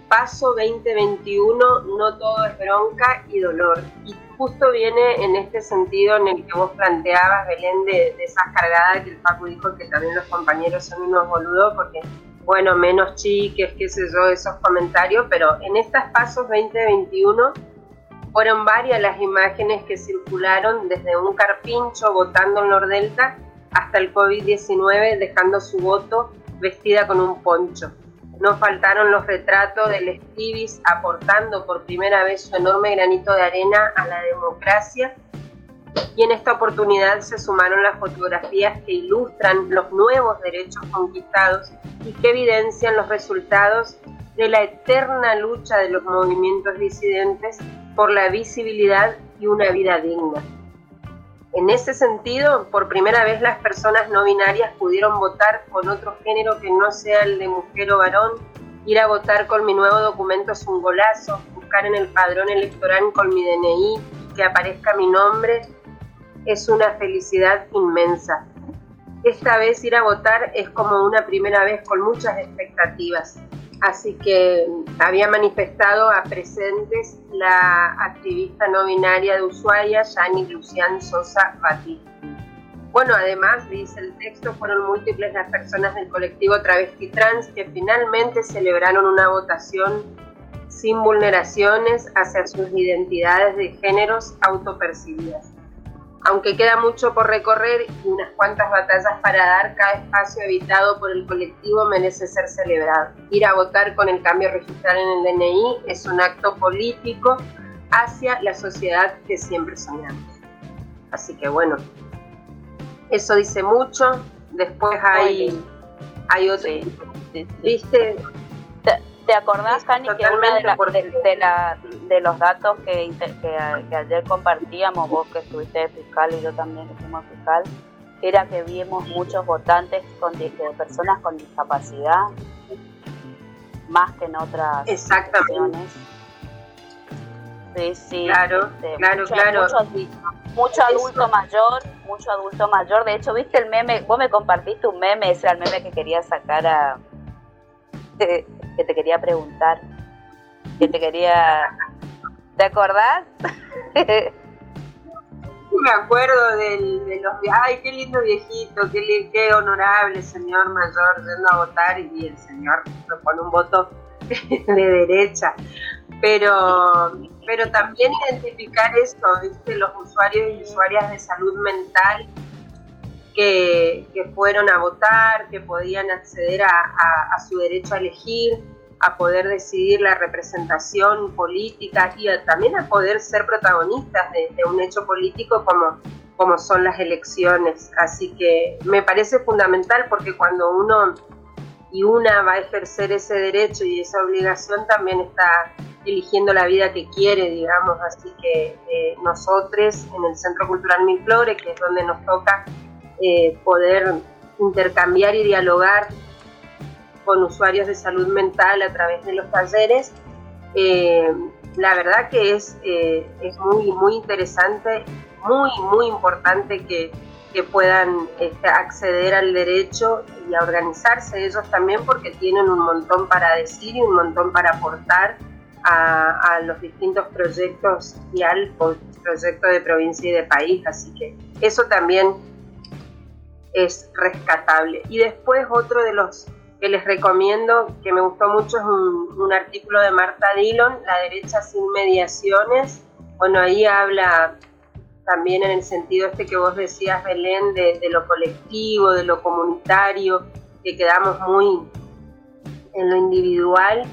paso 2021, no todo es bronca y dolor. Y justo viene en este sentido en el que vos planteabas, Belén, de, de esas cargadas que el Paco dijo que también los compañeros son unos boludos porque, bueno, menos chiques, qué sé yo, esos comentarios, pero en estas pasos 2021 fueron varias las imágenes que circularon desde un carpincho votando en Nordelta hasta el COVID-19 dejando su voto vestida con un poncho. No faltaron los retratos del Estivis aportando por primera vez su enorme granito de arena a la democracia y en esta oportunidad se sumaron las fotografías que ilustran los nuevos derechos conquistados y que evidencian los resultados de la eterna lucha de los movimientos disidentes por la visibilidad y una vida digna. En ese sentido, por primera vez las personas no binarias pudieron votar con otro género que no sea el de mujer o varón. Ir a votar con mi nuevo documento es un golazo. Buscar en el padrón electoral con mi DNI que aparezca mi nombre es una felicidad inmensa. Esta vez ir a votar es como una primera vez con muchas expectativas. Así que había manifestado a presentes la activista no binaria de Ushuaia, Yani Lucian Sosa Batista. Bueno, además, dice el texto, fueron múltiples las personas del colectivo travesti trans que finalmente celebraron una votación sin vulneraciones hacia sus identidades de géneros autopercibidas. Aunque queda mucho por recorrer y unas cuantas batallas para dar, cada espacio evitado por el colectivo merece ser celebrado. Ir a votar con el cambio registral en el DNI es un acto político hacia la sociedad que siempre soñamos. Así que bueno, eso dice mucho. Después hay, hay otro. ¿Viste? ¿Te acordás, Cani, que uno de, los datos que, que, ayer compartíamos, vos que estuviste de fiscal y yo también que fuimos fiscal, era que vimos muchos votantes con de personas con discapacidad, más que en otras Exactamente. Sí, sí. Claro, claro, claro. Mucho, adulto mayor, mucho adulto mayor. De hecho, viste el meme, vos me compartiste un meme, ese era el meme que quería sacar a te quería preguntar, que te quería... ¿Te acordás? me acuerdo del, de los ay qué lindo viejito qué, qué honorable señor mayor yendo a votar y el señor pone un voto *laughs* de derecha pero pero también identificar esto viste los usuarios y usuarias de salud mental que, fueron a votar, que podían acceder a, su derecho a elegir, a poder decidir la representación política y también a poder ser protagonistas de, un hecho político como, como son las elecciones. Así que me parece fundamental porque cuando uno y una va a ejercer ese derecho y esa obligación también está eligiendo la vida que quiere, digamos. Así que eh, nosotros en el Centro Cultural Flores, que es donde nos toca eh, poder intercambiar y dialogar con usuarios de salud mental a través de los talleres. Eh, la verdad que es, eh, es muy, muy interesante, muy, muy importante que, puedan este, acceder al derecho y a organizarse ellos también porque tienen un montón para decir y un montón para aportar a, a los distintos proyectos y al proyecto de provincia y de país. Así que eso también es rescatable. Y después otro de los que les recomiendo, que me gustó mucho, es un, artículo de Marta Dillon, La derecha sin mediaciones. Bueno, ahí habla también en el sentido este que vos decías, Belén, de, lo colectivo, de lo comunitario, que quedamos muy en lo individual.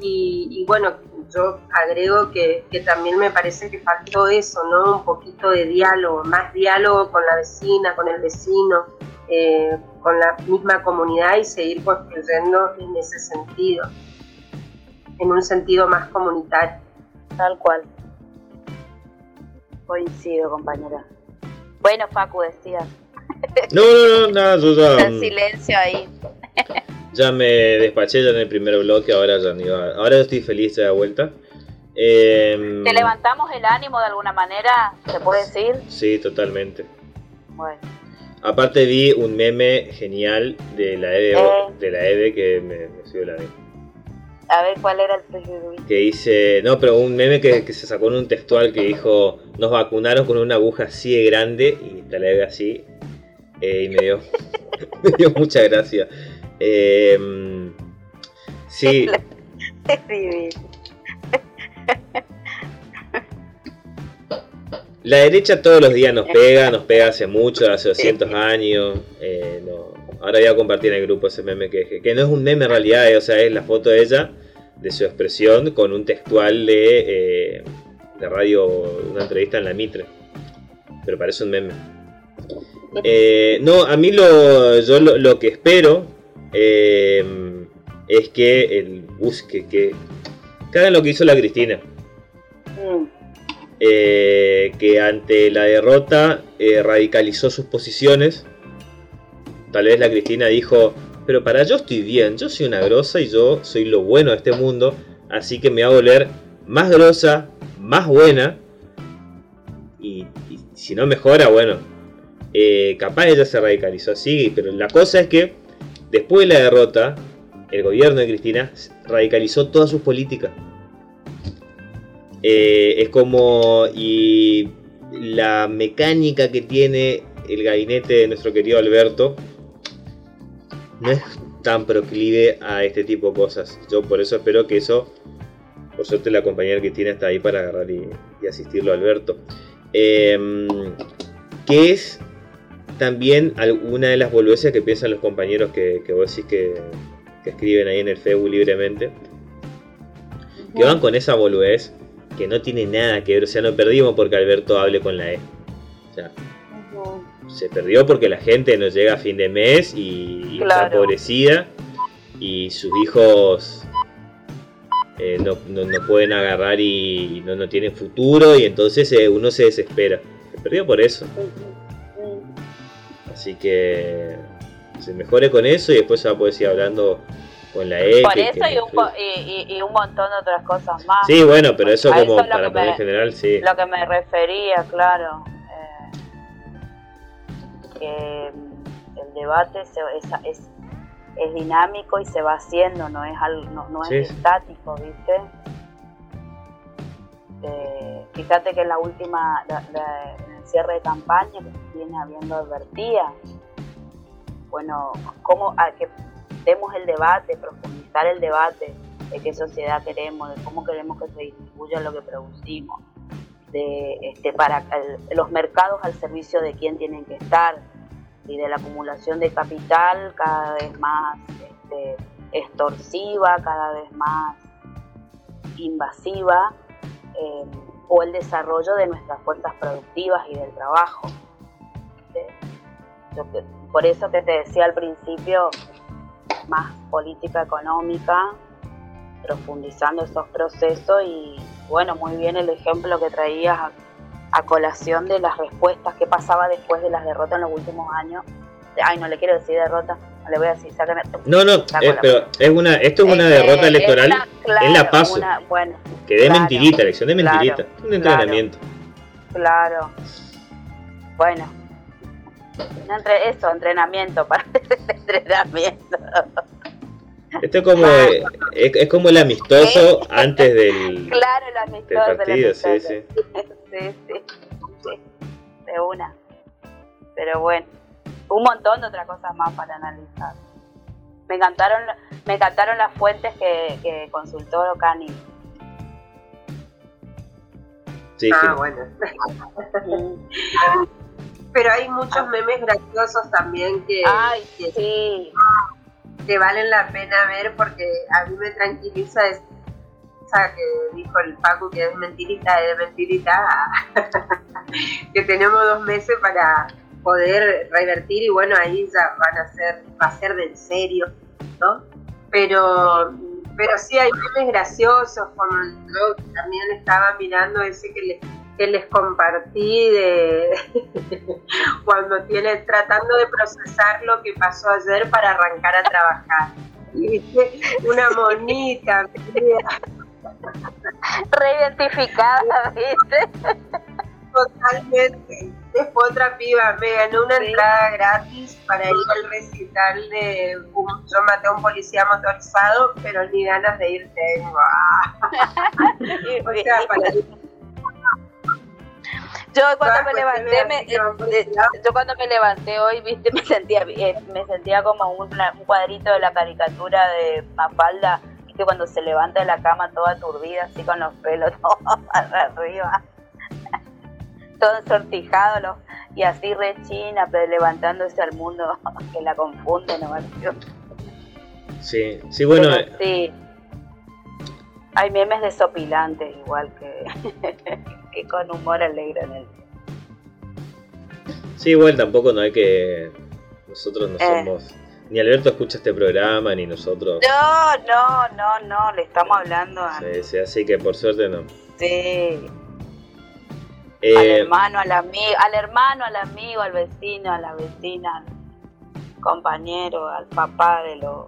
Y, bueno, yo agrego que, que, también me parece que faltó eso, ¿no? Un poquito de diálogo, más diálogo con la vecina, con el vecino, eh, con la misma comunidad y seguir construyendo en ese sentido, en un sentido más comunitario. Tal cual. Coincido, compañera. Bueno, Facu, decía. No, no, no, nada, yo ya, El *laughs* silencio ahí. *laughs* ya me despaché ya en el primer bloque, ahora ya ni va- Ahora estoy feliz de vuelta. Em, ¿Te levantamos el ánimo de alguna manera? ¿Se puede decir? Sí, totalmente. Bueno. Aparte vi un meme genial de la Eve, Eh. de la Eve que me, me subió la vida. A ver cuál era el tuyo. Que dice, no, pero un meme que, que se sacó en un textual que dijo, nos vacunaron con una aguja así de grande y la Eve así. eh, y me dio, *laughs* me dio mucha gracia. Em, sí, la derecha todos los días nos pega, nos pega hace mucho, hace 200 años. eh. Ahora voy a compartir en el grupo ese meme que, que no es un meme en realidad, eh, o sea, es la foto de ella, de su expresión, con un textual de, eh, de radio, una entrevista en la Mitre. Pero parece un meme. No, a mí lo, yo lo, lo que espero eh, es que el busque, que, que hagan lo que hizo la Cristina. Mm. eh, que ante la derrota eh, radicalizó sus posiciones. Tal vez la Cristina dijo, pero para yo estoy bien, yo soy una grosa y yo soy lo bueno de este mundo, así que me voy a volver más grosa, más buena, y, y si no mejora, bueno, eh, capaz ella se radicalizó así, pero la cosa es que después de la derrota, el gobierno de Cristina radicalizó todas sus políticas. Eh, es como. Y la mecánica que tiene el gabinete de nuestro querido Alberto no es tan proclive a este tipo de cosas. Yo por eso espero que eso. Por suerte la compañera Cristina está ahí para agarrar y, asistirlo a Alberto. Em, que es también alguna de las boludeces que piensan los compañeros que, que vos decís que, que escriben ahí en el Facebook libremente. Que van con esa boludez que no tiene nada que ver. O sea, no perdimos porque Alberto hable con la E. O sea, se perdió porque la gente no llega a fin de mes y, está empobrecida y sus hijos eh, no, no- no pueden agarrar y, y no, no tienen futuro y entonces eh, uno se desespera. Se perdió por eso. Así que se mejore con eso y después se va a poder seguir hablando con la E. Por eso y un, po- y, y- y un montón de otras cosas más. Sí, bueno, pero eso como eso es lo para poner me- en general, sí. Lo que me refería, claro. eh, que el debate se- es, es, es dinámico y se va haciendo, no es, no, no es Sí, estático, ¿viste? Eh, fíjate que la última, la- cierre de campaña que se viene habiendo advertía, bueno, cómo a que demos el debate, profundizar el debate de qué sociedad queremos, de cómo queremos que se distribuya lo que producimos, de este para los mercados al servicio de quién tienen que estar y de la acumulación de capital cada vez más este, extorsiva, cada vez más invasiva, eh, o el desarrollo de nuestras fuerzas productivas y del trabajo. ¿sí? Yo por eso que te decía al principio, más política económica, profundizando esos procesos y bueno, muy bien el ejemplo que traías a, a colación de las respuestas que pasaba después de las derrotas en los últimos años. Ay, no le quiero decir derrota, no le voy a decir, sácame. No, no, es, la- pero es una, esto es una Este, derrota electoral claro, en la PASO, una- bueno, que de claro, mentirita, elección de claro, mentirita, un claro. entrenamiento. Claro. Bueno. Un entre- eso, entrenamiento para *laughs* entrenamiento. Esto es como, eh, es, es como el amistoso antes del, Claro, el del amistoso, el partido, sí, amistoso. sí. *laughs* sí, sí, sí, de una. Pero bueno, un montón de otras cosas más para analizar. Me encantaron, me encantaron las fuentes que, que consultó Cani. Sí, ah, sí. bueno. Pero hay muchos memes graciosos también que, Ay, que, sí, que valen la pena ver porque a mí me tranquiliza esa que dijo el Paco que es mentirita, es mentirita, *laughs* que tenemos dos meses para poder revertir y bueno, ahí ya van a ser, va a ser de en serio, ¿no? Pero, pero sí hay memes graciosos, como yo también estaba mirando ese que le, que les compartí de *laughs* cuando tiene tratando de procesar lo que pasó ayer para arrancar a trabajar. Una *laughs* monita. Reidentificada, ¿viste? Totalmente. Después otra piba me ganó una entrada gratis para ir al recital de Yo maté a un policía motorizado, pero ni ganas de ir tengo. *laughs* o sea, para yo cuando me levanté, me, eh, yo cuando me levanté hoy, viste, me sentía, eh, me sentía como un, un cuadrito de la caricatura de Mafalda, viste, cuando se levanta de la cama toda aturdida, así con los pelos *laughs* todos para arriba, todo ensortijado, y así rechina, pero levantándose al mundo *laughs* que la confunde, ¿no? Sí, sí, bueno. Pero, sí. Hay memes desopilantes igual que *laughs* que con humor alegre en él. Sí, igual tampoco no hay que. Nosotros no eh. somos. Ni Alberto escucha este programa, ni nosotros. No, no, no, no, le estamos hablando a. Sí, sí, así que por suerte no. Sí. Eh, al hermano, al amigo, al hermano, al amigo, al vecino, a la vecina, al compañero, al papá de los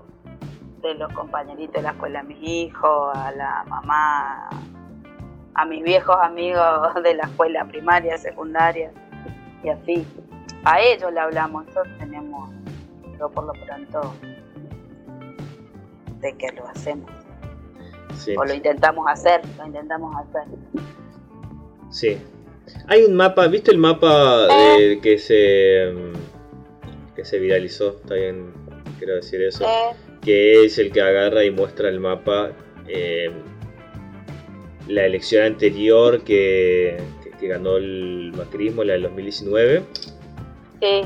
de los compañeritos de la escuela, a mis hijos, a la mamá, a mis viejos amigos de la escuela primaria, secundaria y así. A ellos le hablamos, nosotros tenemos, yo por lo pronto, de que lo hacemos. O lo intentamos hacer, lo intentamos hacer. Sí. Hay un mapa, ¿viste el mapa eh. que se que se viralizó? Está bien, quiero decir eso. Eh. Que es el que agarra y muestra el mapa eh, la elección anterior que, ganó el macrismo, la del 2019,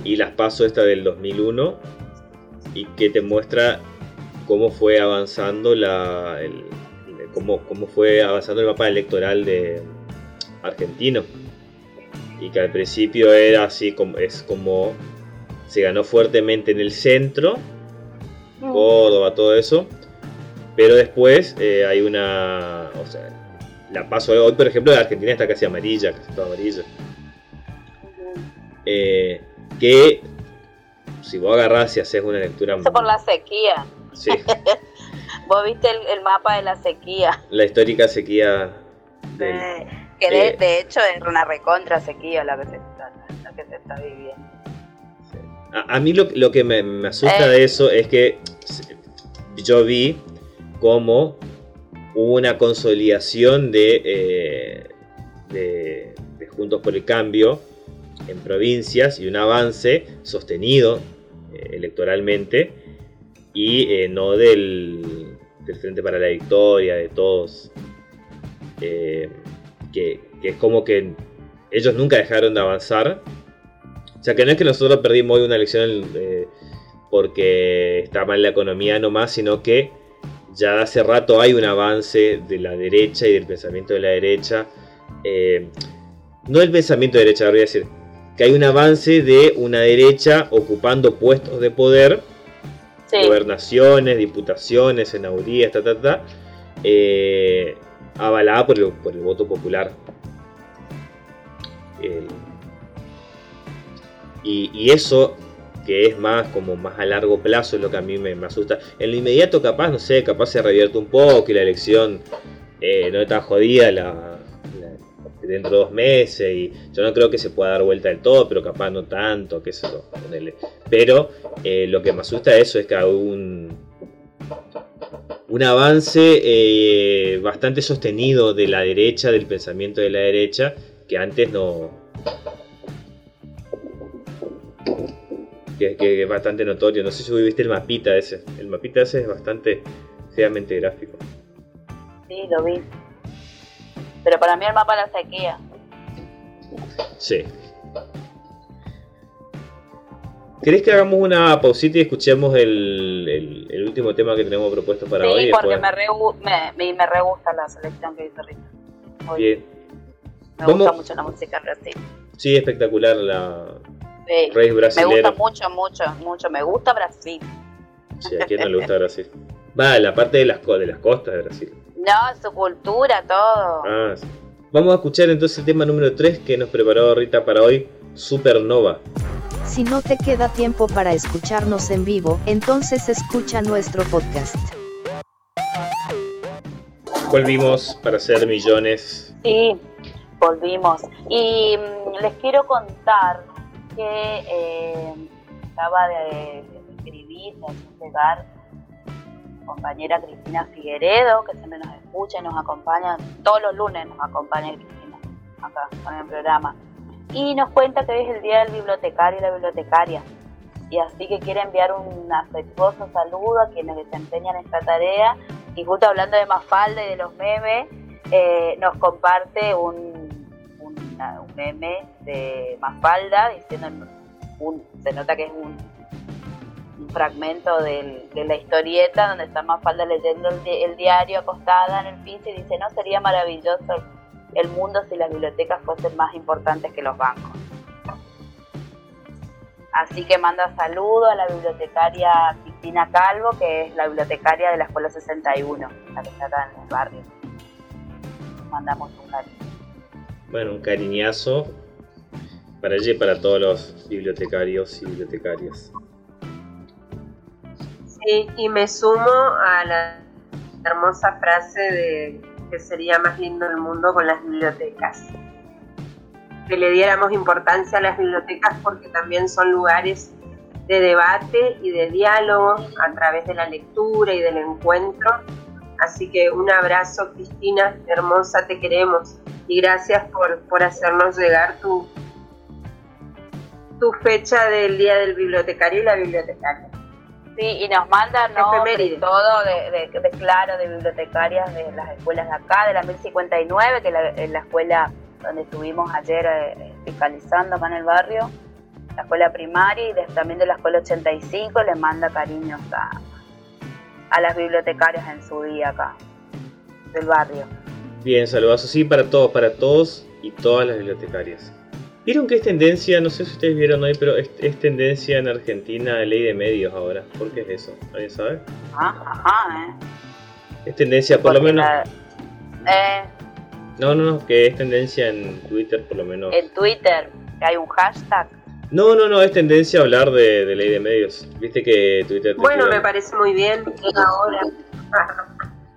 y las paso esta del 2001, y que te muestra cómo fue avanzando la, el, cómo, cómo fue avanzando el mapa electoral de argentino. Y que al principio era así como es como se ganó fuertemente en el centro, mm. Córdoba, todo eso. Pero después eh, hay una. O sea, la paso hoy, por ejemplo, la Argentina está casi amarilla, casi toda amarilla. Eh, que si vos agarrás y haces una lectura. Eso por la sequía. Sí. *laughs* vos viste el, mapa de la sequía. La histórica sequía. Eh, que de, de, hecho es una recontra sequía la que se está, la que se está viviendo. A, mí lo, lo que me, me asusta de eso es que yo vi cómo hubo una consolidación eh, de, de, Juntos por el Cambio en provincias y un avance sostenido eh, electoralmente y eh, no del, Frente para la Victoria, de todos, que, que, es como que ellos nunca dejaron de avanzar. O sea, que no es que nosotros perdimos hoy una elección porque está mal la economía nomás, sino que ya hace rato hay un avance de la derecha y del pensamiento de la derecha. Eh, no el pensamiento de derecha, voy a decir, que hay un avance de una derecha ocupando puestos de poder, gobernaciones, diputaciones, senadurías, ta, ta, ta, eh, avalada por el, voto popular. y, eso que es más como más a largo plazo es lo que a mí me, asusta. En lo inmediato capaz, no sé, capaz se revierte un poco y la elección eh, no está jodida la, dentro de dos meses y yo no creo que se pueda dar vuelta del todo, pero capaz no tanto, que eso, Pero eh, lo que me asusta eso es que hay un, avance eh, bastante sostenido de la derecha, del pensamiento de la derecha, que antes no, que, es bastante notorio. No sé si viste el mapita ese. El mapita ese es bastante feamente gráfico. Sí, lo vi. Pero para mí el mapa la sequía. Sí. ¿Querés que hagamos una pausita y escuchemos el, el, último tema que tenemos propuesto para hoy? Sí, porque me, re, me, me, re gusta la selección que hizo Rita. Bien. Me gusta mucho la música Brasil. Sí, espectacular la, me gusta mucho, mucho, mucho. Me gusta Brasil. Sí, ¿a quién no le gusta Brasil? Va, la parte de las, de las costas de Brasil. No, su cultura, todo. Ah, Vamos a escuchar entonces el tema número 3 que nos preparó Rita para hoy, Supernova. Si no te queda tiempo para escucharnos en vivo, entonces escucha nuestro podcast. Volvimos para hacer millones. Sí, volvimos. Y mm, les quiero contar que eh, acaba de escribir, de llegar compañera Cristina Figueredo, que siempre nos escucha y nos acompaña, todos los lunes nos acompaña Cristina acá con el programa. Y nos cuenta que hoy es el día del bibliotecario y la bibliotecaria. Y así que quiere enviar un afectuoso saludo a quienes desempeñan esta tarea. Y justo hablando de Mafalda y de los memes, eh, nos comparte un, meme de Mafalda diciendo, un, se nota que es un un fragmento de la historieta donde está Mafalda leyendo el, diario acostada en el piso y dice, no sería maravilloso el mundo si las bibliotecas fuesen más importantes que los bancos. Así que manda saludo a la bibliotecaria Cristina Calvo, que es la bibliotecaria de la Escuela 61, la que está acá en el barrio. Mandamos un cariño. Bueno, un cariñazo para ella y para todos los bibliotecarios y bibliotecarias y me sumo a la hermosa frase de que sería más lindo el mundo con las bibliotecas. Que le diéramos importancia a las bibliotecas porque también son lugares de debate y de diálogo a través de la lectura y del encuentro. Así que un abrazo, Cristina, hermosa, te queremos. Y gracias por, por hacernos llegar tu, tu fecha del Día del Bibliotecario y la Bibliotecaria. Sí, y nos mandan ¿no? todo de, de, claro, de bibliotecarias de las escuelas de acá, de la 1059, que la, es la escuela donde estuvimos ayer eh, fiscalizando acá en el barrio, la escuela primaria y también de la escuela 85, le manda cariños a, a las bibliotecarias en su día acá, del barrio. Bien, saludos sí para todos, para todos y todas las bibliotecarias. Vieron que es tendencia, no sé si ustedes vieron hoy, pero es, tendencia en Argentina ley de medios ahora. ¿Por qué es eso? ¿Alguien sabe? Ajá, ajá, eh. Es tendencia, por lo menos. Eh. No, no, no, que es tendencia en Twitter, por lo menos. En Twitter, que hay un hashtag. No, no, no, es tendencia a hablar de, ley de medios. Viste que Twitter. bueno, me parece muy bien. Ahora.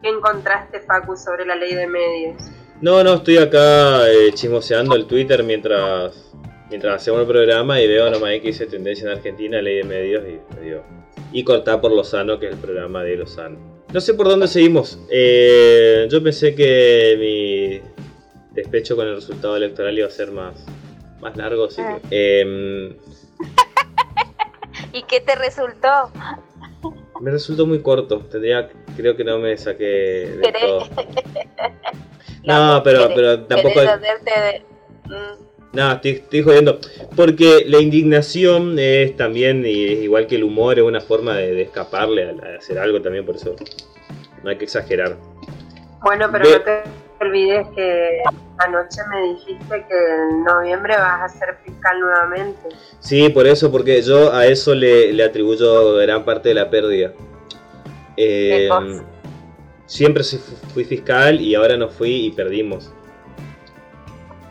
¿Qué encontraste, Facu, sobre la ley de medios? No, no, estoy acá eh, chismoseando el Twitter mientras mientras hacemos el programa y veo nomás que dice tendencia en Argentina, ley de medios y Y cortar por Lozano, que es el programa de Lozano. No sé por dónde seguimos. Eh, yo pensé que mi despecho con el resultado electoral iba a ser más, más largo, así que... Ah. Em, *laughs* ¿Y qué te resultó? Me resultó muy corto. Tendría, creo que no me saqué de todo. *laughs* No, pero, pero tampoco. Mm. No, estoy, estoy, jodiendo. Porque la indignación es también, igual que el humor, es una forma de, escaparle a, hacer algo también, por eso no hay que exagerar. Bueno, pero no te olvides que anoche me dijiste que en noviembre vas a ser fiscal nuevamente. Sí, por eso, porque yo a eso le, le atribuyo gran parte de la pérdida. Eh, siempre fui fiscal y ahora no fui y perdimos.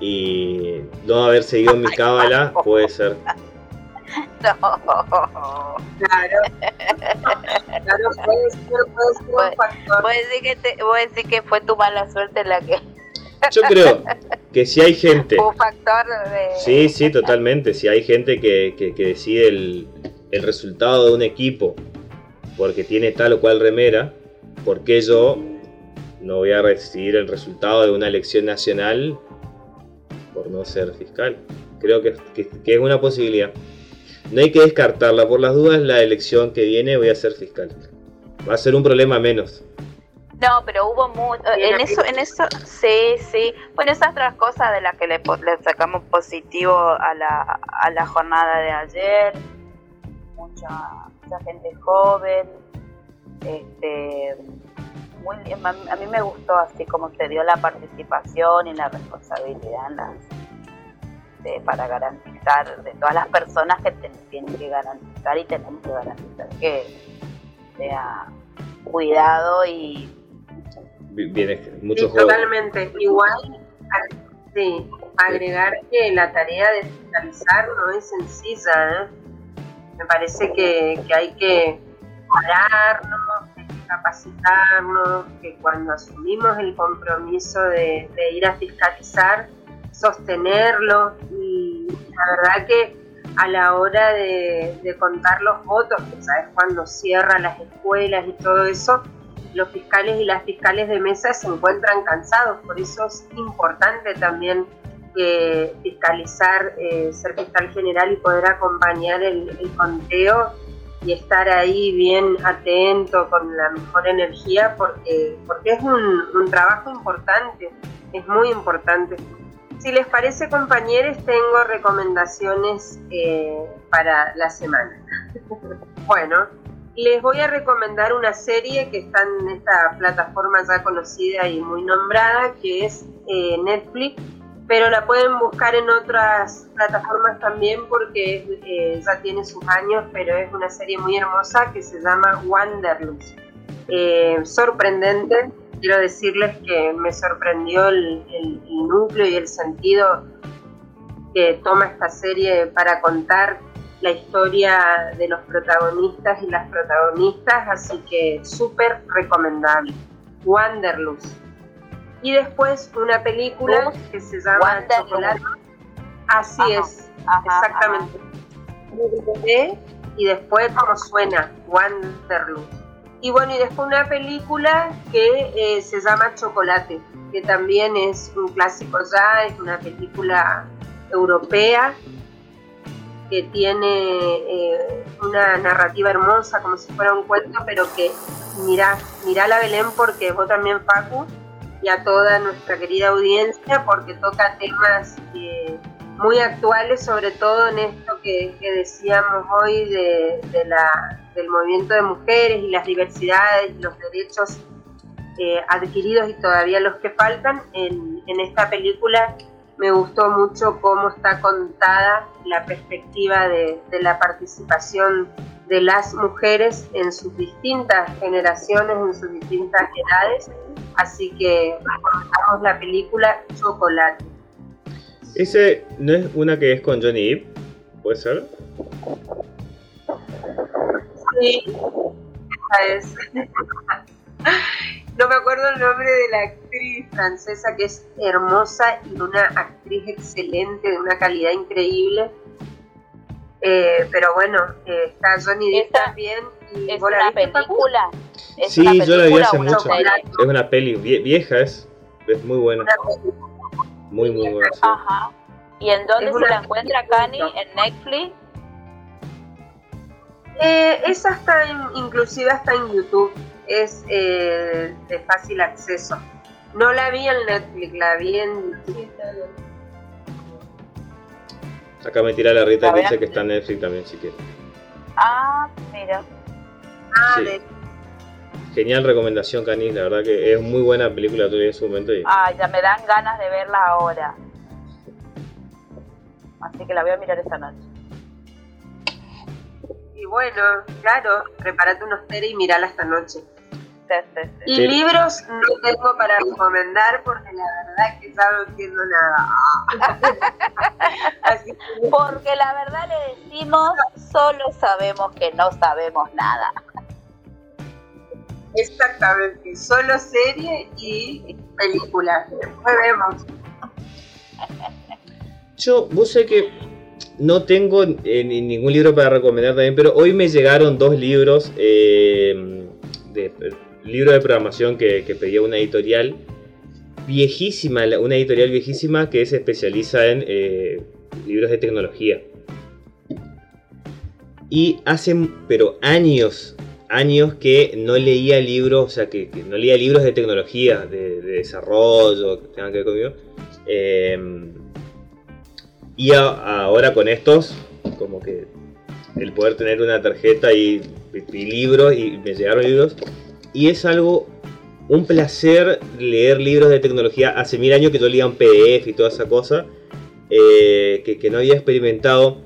Y no haber seguido mi cábala *laughs* puede ser. No. Claro. Claro, puede ser, puede ser un factor. Puede decir, que te, puede decir que fue tu mala suerte la que. *laughs* Yo creo que si hay gente. *laughs* Un factor de. Sí, sí, totalmente. Si hay gente que, que, que decide el, el resultado de un equipo porque tiene tal o cual remera, ¿por qué yo no voy a recibir el resultado de una elección nacional por no ser fiscal? Creo que, es una posibilidad. No hay que descartarla. Por las dudas, la elección que viene voy a ser fiscal. Va a ser un problema menos. No, pero hubo mucho. En eso, en eso, sí, sí. Bueno, esas otras cosas de las que le, sacamos positivo a la, a la jornada de ayer. Mucha, mucha gente joven, este, muy, a mí me gustó así como se dio la participación y la responsabilidad para garantizar de todas las personas que tienen que garantizar y tenemos que garantizar que sea cuidado y bien mucho totalmente igual Sí, agregar que la tarea de fiscalizar no es sencilla. ¿eh? Me parece que, que hay que pararnos, hay que capacitarnos, que cuando asumimos el compromiso de, ir a fiscalizar, sostenerlo. Y la verdad que a la hora de, contar los votos, que sabes cuando cierran las escuelas y todo eso, los fiscales y las fiscales de mesa se encuentran cansados, por eso es importante también eh, fiscalizar, eh, ser fiscal general y poder acompañar el, conteo y estar ahí bien atento, con la mejor energía, porque, porque es un, un trabajo importante, es muy importante. Si les parece, compañeros, tengo recomendaciones eh, para la semana. *laughs* bueno, les voy a recomendar una serie que está en esta plataforma ya conocida y muy nombrada, que es eh, Netflix, pero la pueden buscar en otras plataformas también porque eh, ya tiene sus años, pero es una serie muy hermosa que se llama Wanderlust. Eh, sorprendente, quiero decirles que me sorprendió el, el, el núcleo y el sentido que toma esta serie para contar la historia de los protagonistas y las protagonistas, así que súper recomendable. Wanderlust. Y después una película que se llama Chocolate. Así ajá, es, ajá, exactamente. Ajá. Y después como suena, Wanderlust. Y bueno, y después una película que eh, se llama Chocolate, que también es un clásico ya, es una película europea que tiene eh, una narrativa hermosa, como si fuera un cuento, pero que mira, mira la Belén porque vos también, Paco, y a toda nuestra querida audiencia, porque toca temas eh, muy actuales, sobre todo en esto que, decíamos hoy de, la, del movimiento de mujeres y las diversidades y los derechos eh, adquiridos y todavía los que faltan. En, esta película me gustó mucho cómo está contada la perspectiva de, la participación de las mujeres en sus distintas generaciones, en sus distintas edades. Así que recomendamos la película Chocolate. ¿Ese no es una que es con Johnny Depp? ¿Puede ser? Sí, esa es. *laughs* no me acuerdo el nombre de la actriz francesa que es hermosa y una actriz excelente, de una calidad increíble. Eh, pero bueno, eh, está Johnny Depp también. ¿Es una película? ¿Es sí, una película, yo la vi hace mucho. Es una peli vieja, es, es muy buena. Muy, muy buena. Sí. Ajá. ¿Y en dónde se la encuentra Cani? ¿En Netflix? Eh, esa está en, inclusive está en YouTube es eh, de fácil acceso. No la vi en Netflix, la vi en Acá me tira la Rita que dice que está en Netflix también, si quieres. Ah, mira. Ah, sí. de... Genial recomendación, Canis. La verdad que es muy buena película tuya en su momento. Y... Ah, ya me dan ganas de verla ahora. Así que la voy a mirar esta noche. Y bueno, claro, prepárate unos tere y mirala esta noche. Y sí. libros no tengo para recomendar porque la verdad que ya no entiendo nada. *laughs* Así que... Porque la verdad le decimos, solo sabemos que no sabemos nada. Exactamente, solo serie y película. Después vemos. Yo, vos sé que no tengo eh, ningún libro para recomendar también, pero hoy me llegaron dos libros eh, de libro de programación que, pedía una editorial viejísima, una editorial viejísima que se especializa en eh, libros de tecnología. Y hace, pero años, años que no leía libros, o sea, que, no leía libros de tecnología, de, de, desarrollo, que tengan que ver conmigo. Eh, y ahora con estos, como que el poder tener una tarjeta y, libros, y me llegaron libros, y es algo, un placer leer libros de tecnología. Hace mil años que yo leía un PDF y toda esa cosa, eh, que, que, no había experimentado.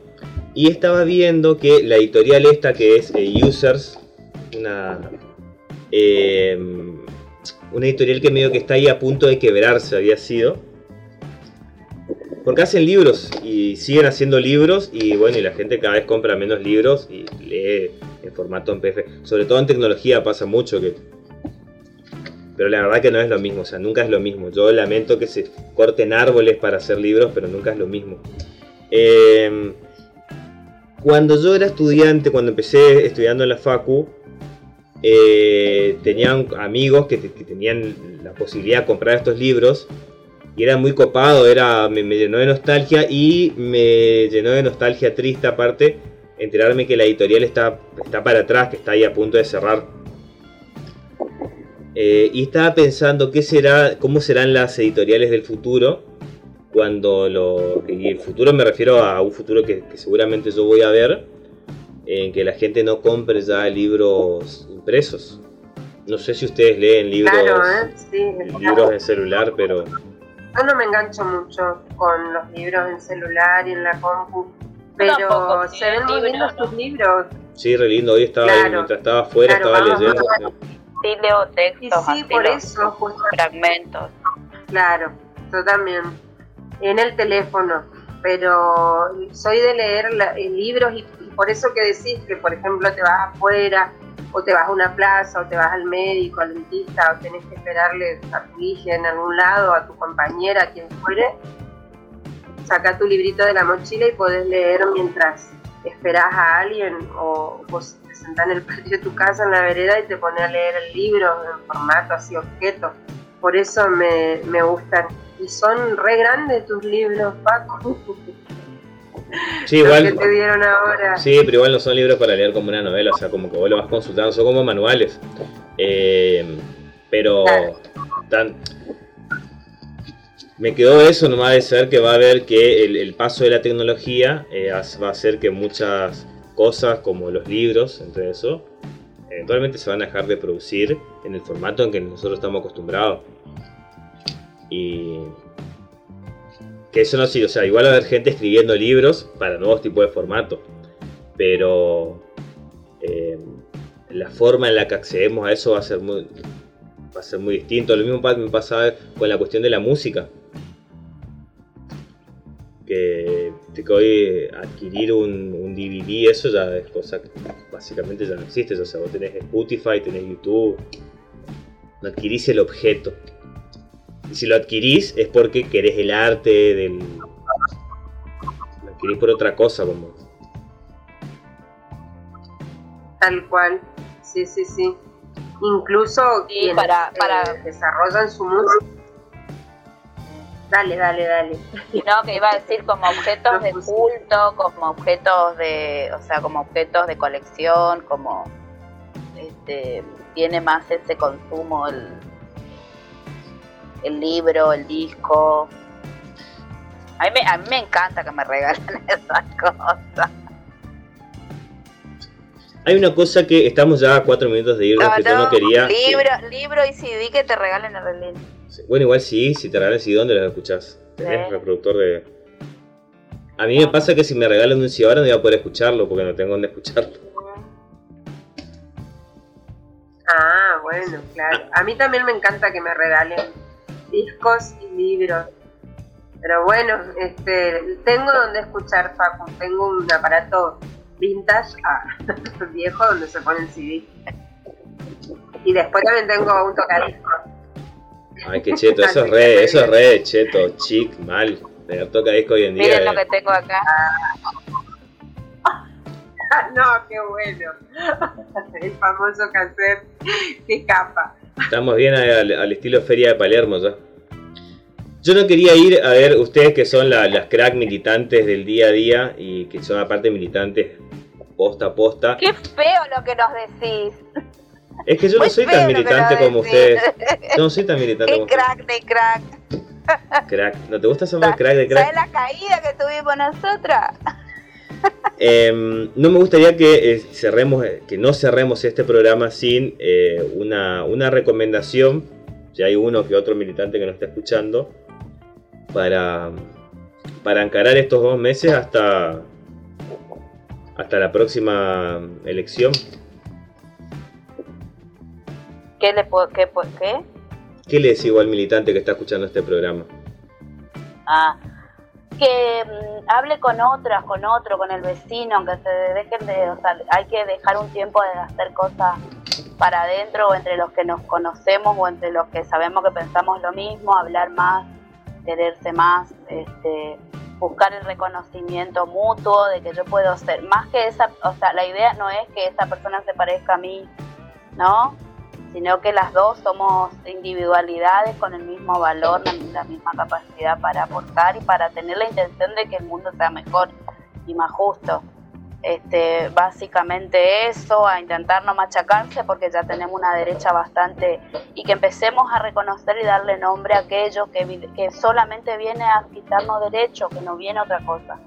Y estaba viendo que la editorial esta, que es eh, Users, una, eh, una editorial que medio que está ahí a punto de quebrarse, había sido. Porque hacen libros y siguen haciendo libros y bueno, y la gente cada vez compra menos libros y lee en formato en PDF. Sobre todo en tecnología pasa mucho que... Pero la verdad que no es lo mismo, o sea, nunca es lo mismo. Yo lamento que se corten árboles para hacer libros, pero nunca es lo mismo. Eh, cuando yo era estudiante, cuando empecé estudiando en la Facu, eh, tenían amigos que, tenían la posibilidad de comprar estos libros y era muy copado, era, me, llenó de nostalgia y me llenó de nostalgia triste aparte enterarme que la editorial está, está para atrás, que está ahí a punto de cerrar. Eh, y estaba pensando qué será, cómo serán las editoriales del futuro cuando lo y el futuro me refiero a un futuro que, seguramente yo voy a ver en que la gente no compre ya libros impresos. No sé si ustedes leen libros claro, ¿eh? sí, libros en celular pero yo no me engancho mucho con los libros en celular y en la compu pero Tampoco, se ven muy lindos tus libros. Sí re lindo hoy estaba claro, mientras estaba afuera claro, estaba leyendo. sí leo textos y sí por eso justo. fragmentos. Claro yo también. En el teléfono, pero soy de leer la, libros y, y, por eso que decís que, por ejemplo, te vas afuera o te vas a una plaza o te vas al médico, al dentista o tenés que esperarle a tu hija en algún lado, a tu compañera, a quien fuere, saca tu librito de la mochila y podés leer mientras esperás a alguien o vos te sentás en el patio de tu casa en la vereda y te pones a leer el libro en formato así objeto. Por eso me, me gustan y son re grandes tus libros, Paco. *laughs* Sí, igual. que te dieron ahora. Sí, pero igual no son libros para leer como una novela, o sea, como que vos lo vas consultando, son como manuales. Eh, pero. Claro. Tan, me quedó eso nomás de saber que va a haber que el, el paso de la tecnología eh, va a hacer que muchas cosas, como los libros, entre eso, eventualmente se van a dejar de producir en el formato en que nosotros estamos acostumbrados. Y que eso no sí, o sea, igual va a haber gente escribiendo libros para nuevos tipos de formato, pero eh, la forma en la que accedemos a eso va a ser muy, va a ser muy distinto. Lo mismo me pasa con la cuestión de la música. Que, que hoy adquirir un, un, DVD, eso ya es cosa que básicamente ya no existe. O sea, vos tenés Spotify, tenés YouTube, no adquirís el objeto. Si lo adquirís es porque querés el arte del. Lo adquirís por otra cosa, como. Tal cual. Sí, sí, sí. Incluso sí, quienes, para, para... Eh, desarrollan su música. Dale, dale, dale. No, que iba a decir como objetos de culto, como objetos de, o sea, como objetos de colección, como este tiene más ese consumo el, el libro, el disco. A mí, me, a mí me encanta que me regalen *laughs* esas cosas. Hay una cosa que estamos ya a cuatro minutos de irnos no, que no, yo no quería. Libro, libro y CD que te regalen el reloj. Bueno, igual sí, si te regalan CD, ¿dónde los escuchás? Tenés Sí. reproductor de. A mí me pasa que si me regalan un CD ahora no voy a poder escucharlo porque no tengo dónde escucharlo. Ah, bueno, claro. A mí también me encanta que me regalen discos y libros. Pero bueno, este, tengo donde escuchar Facu, tengo un aparato vintage, ah, *laughs* viejo, donde se pone el CD. Y después también tengo un tocadiscos. Ay, qué cheto, eso es *laughs* re, eso es re cheto, chic, mal. Tener tocadisco hoy en día. Miren eh. lo que tengo acá. Ah, *laughs* no, qué bueno. El famoso cassette, qué capa. Estamos bien al, al estilo Feria de Palermo ya. Yo no quería ir a ver ustedes que son la- las crack militantes del día a día y que son aparte militantes posta a posta. Qué feo lo que nos decís. Es que yo no soy tan militante como ustedes. Yo no soy tan militante como ustedes. crack de crack. Crack. ¿No te gusta saber crack de crack? ¿Sabes la caída que tuvimos nosotras? Em, no me gustaría que eh, cerremos, eh, que no cerremos este programa sin eh, una, una recomendación. Si hay uno que otro militante que nos está escuchando, para, para encarar estos dos meses hasta, hasta la próxima elección. ¿Qué le puedo, qué, qué? ¿Qué le decís al militante que está escuchando este programa? Ah, que mm, hable con otras, con otro, con el vecino, que se dejen de, o sea, hay que dejar un tiempo de hacer cosas para adentro o entre los que nos conocemos o entre los que sabemos que pensamos lo mismo, hablar más, quererse más, este, buscar el reconocimiento mutuo de que yo puedo ser, más que esa, o sea, la idea no es que esa persona se parezca a mí, ¿no? Sino que las dos somos individualidades con el mismo valor, la, misma capacidad para aportar y para tener la intención de que el mundo sea mejor y más justo. Este, básicamente eso, a intentar no machacarse porque ya tenemos una derecha bastante y que empecemos a reconocer y darle nombre a aquello que, solamente viene a quitarnos derechos, que no viene otra cosa,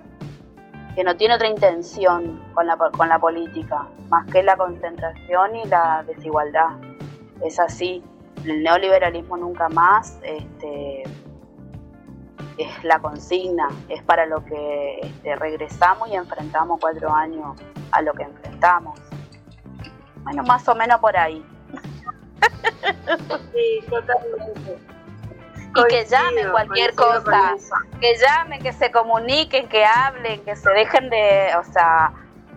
que no tiene otra intención con la, con la política, más que la concentración y la desigualdad. Es así, el neoliberalismo nunca más este, es la consigna, es para lo que este, regresamos y enfrentamos cuatro años a lo que enfrentamos. Bueno, más o menos por ahí. *laughs* Sí, totalmente. Y que llamen cualquier cosa, que llamen, que se comuniquen, que hablen, que se dejen de, o sea,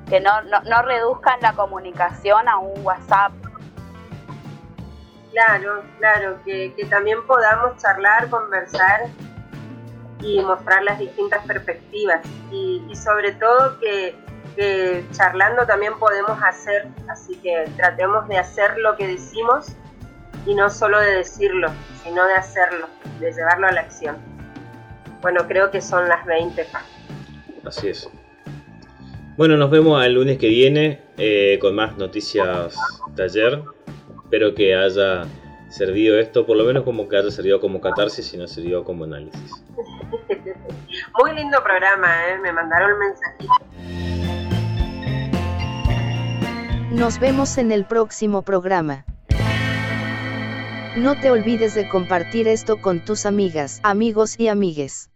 que no, no, no reduzcan la comunicación a un WhatsApp. Claro, claro, que, que también podamos charlar, conversar y mostrar las distintas perspectivas y, sobre todo que, charlando también podemos hacer, así que tratemos de hacer lo que decimos y no solo de decirlo, sino de hacerlo, de llevarlo a la acción. Bueno, creo que son las 20. Así es. Bueno, nos vemos el lunes que viene eh, con más noticias ayer. Espero que haya servido esto, por lo menos como que haya servido como catarsis y no sirvió como análisis. Muy lindo programa, ¿eh? me mandaron mensajito. Nos vemos en el próximo programa. No te olvides de compartir esto con tus amigas, amigos y amigues.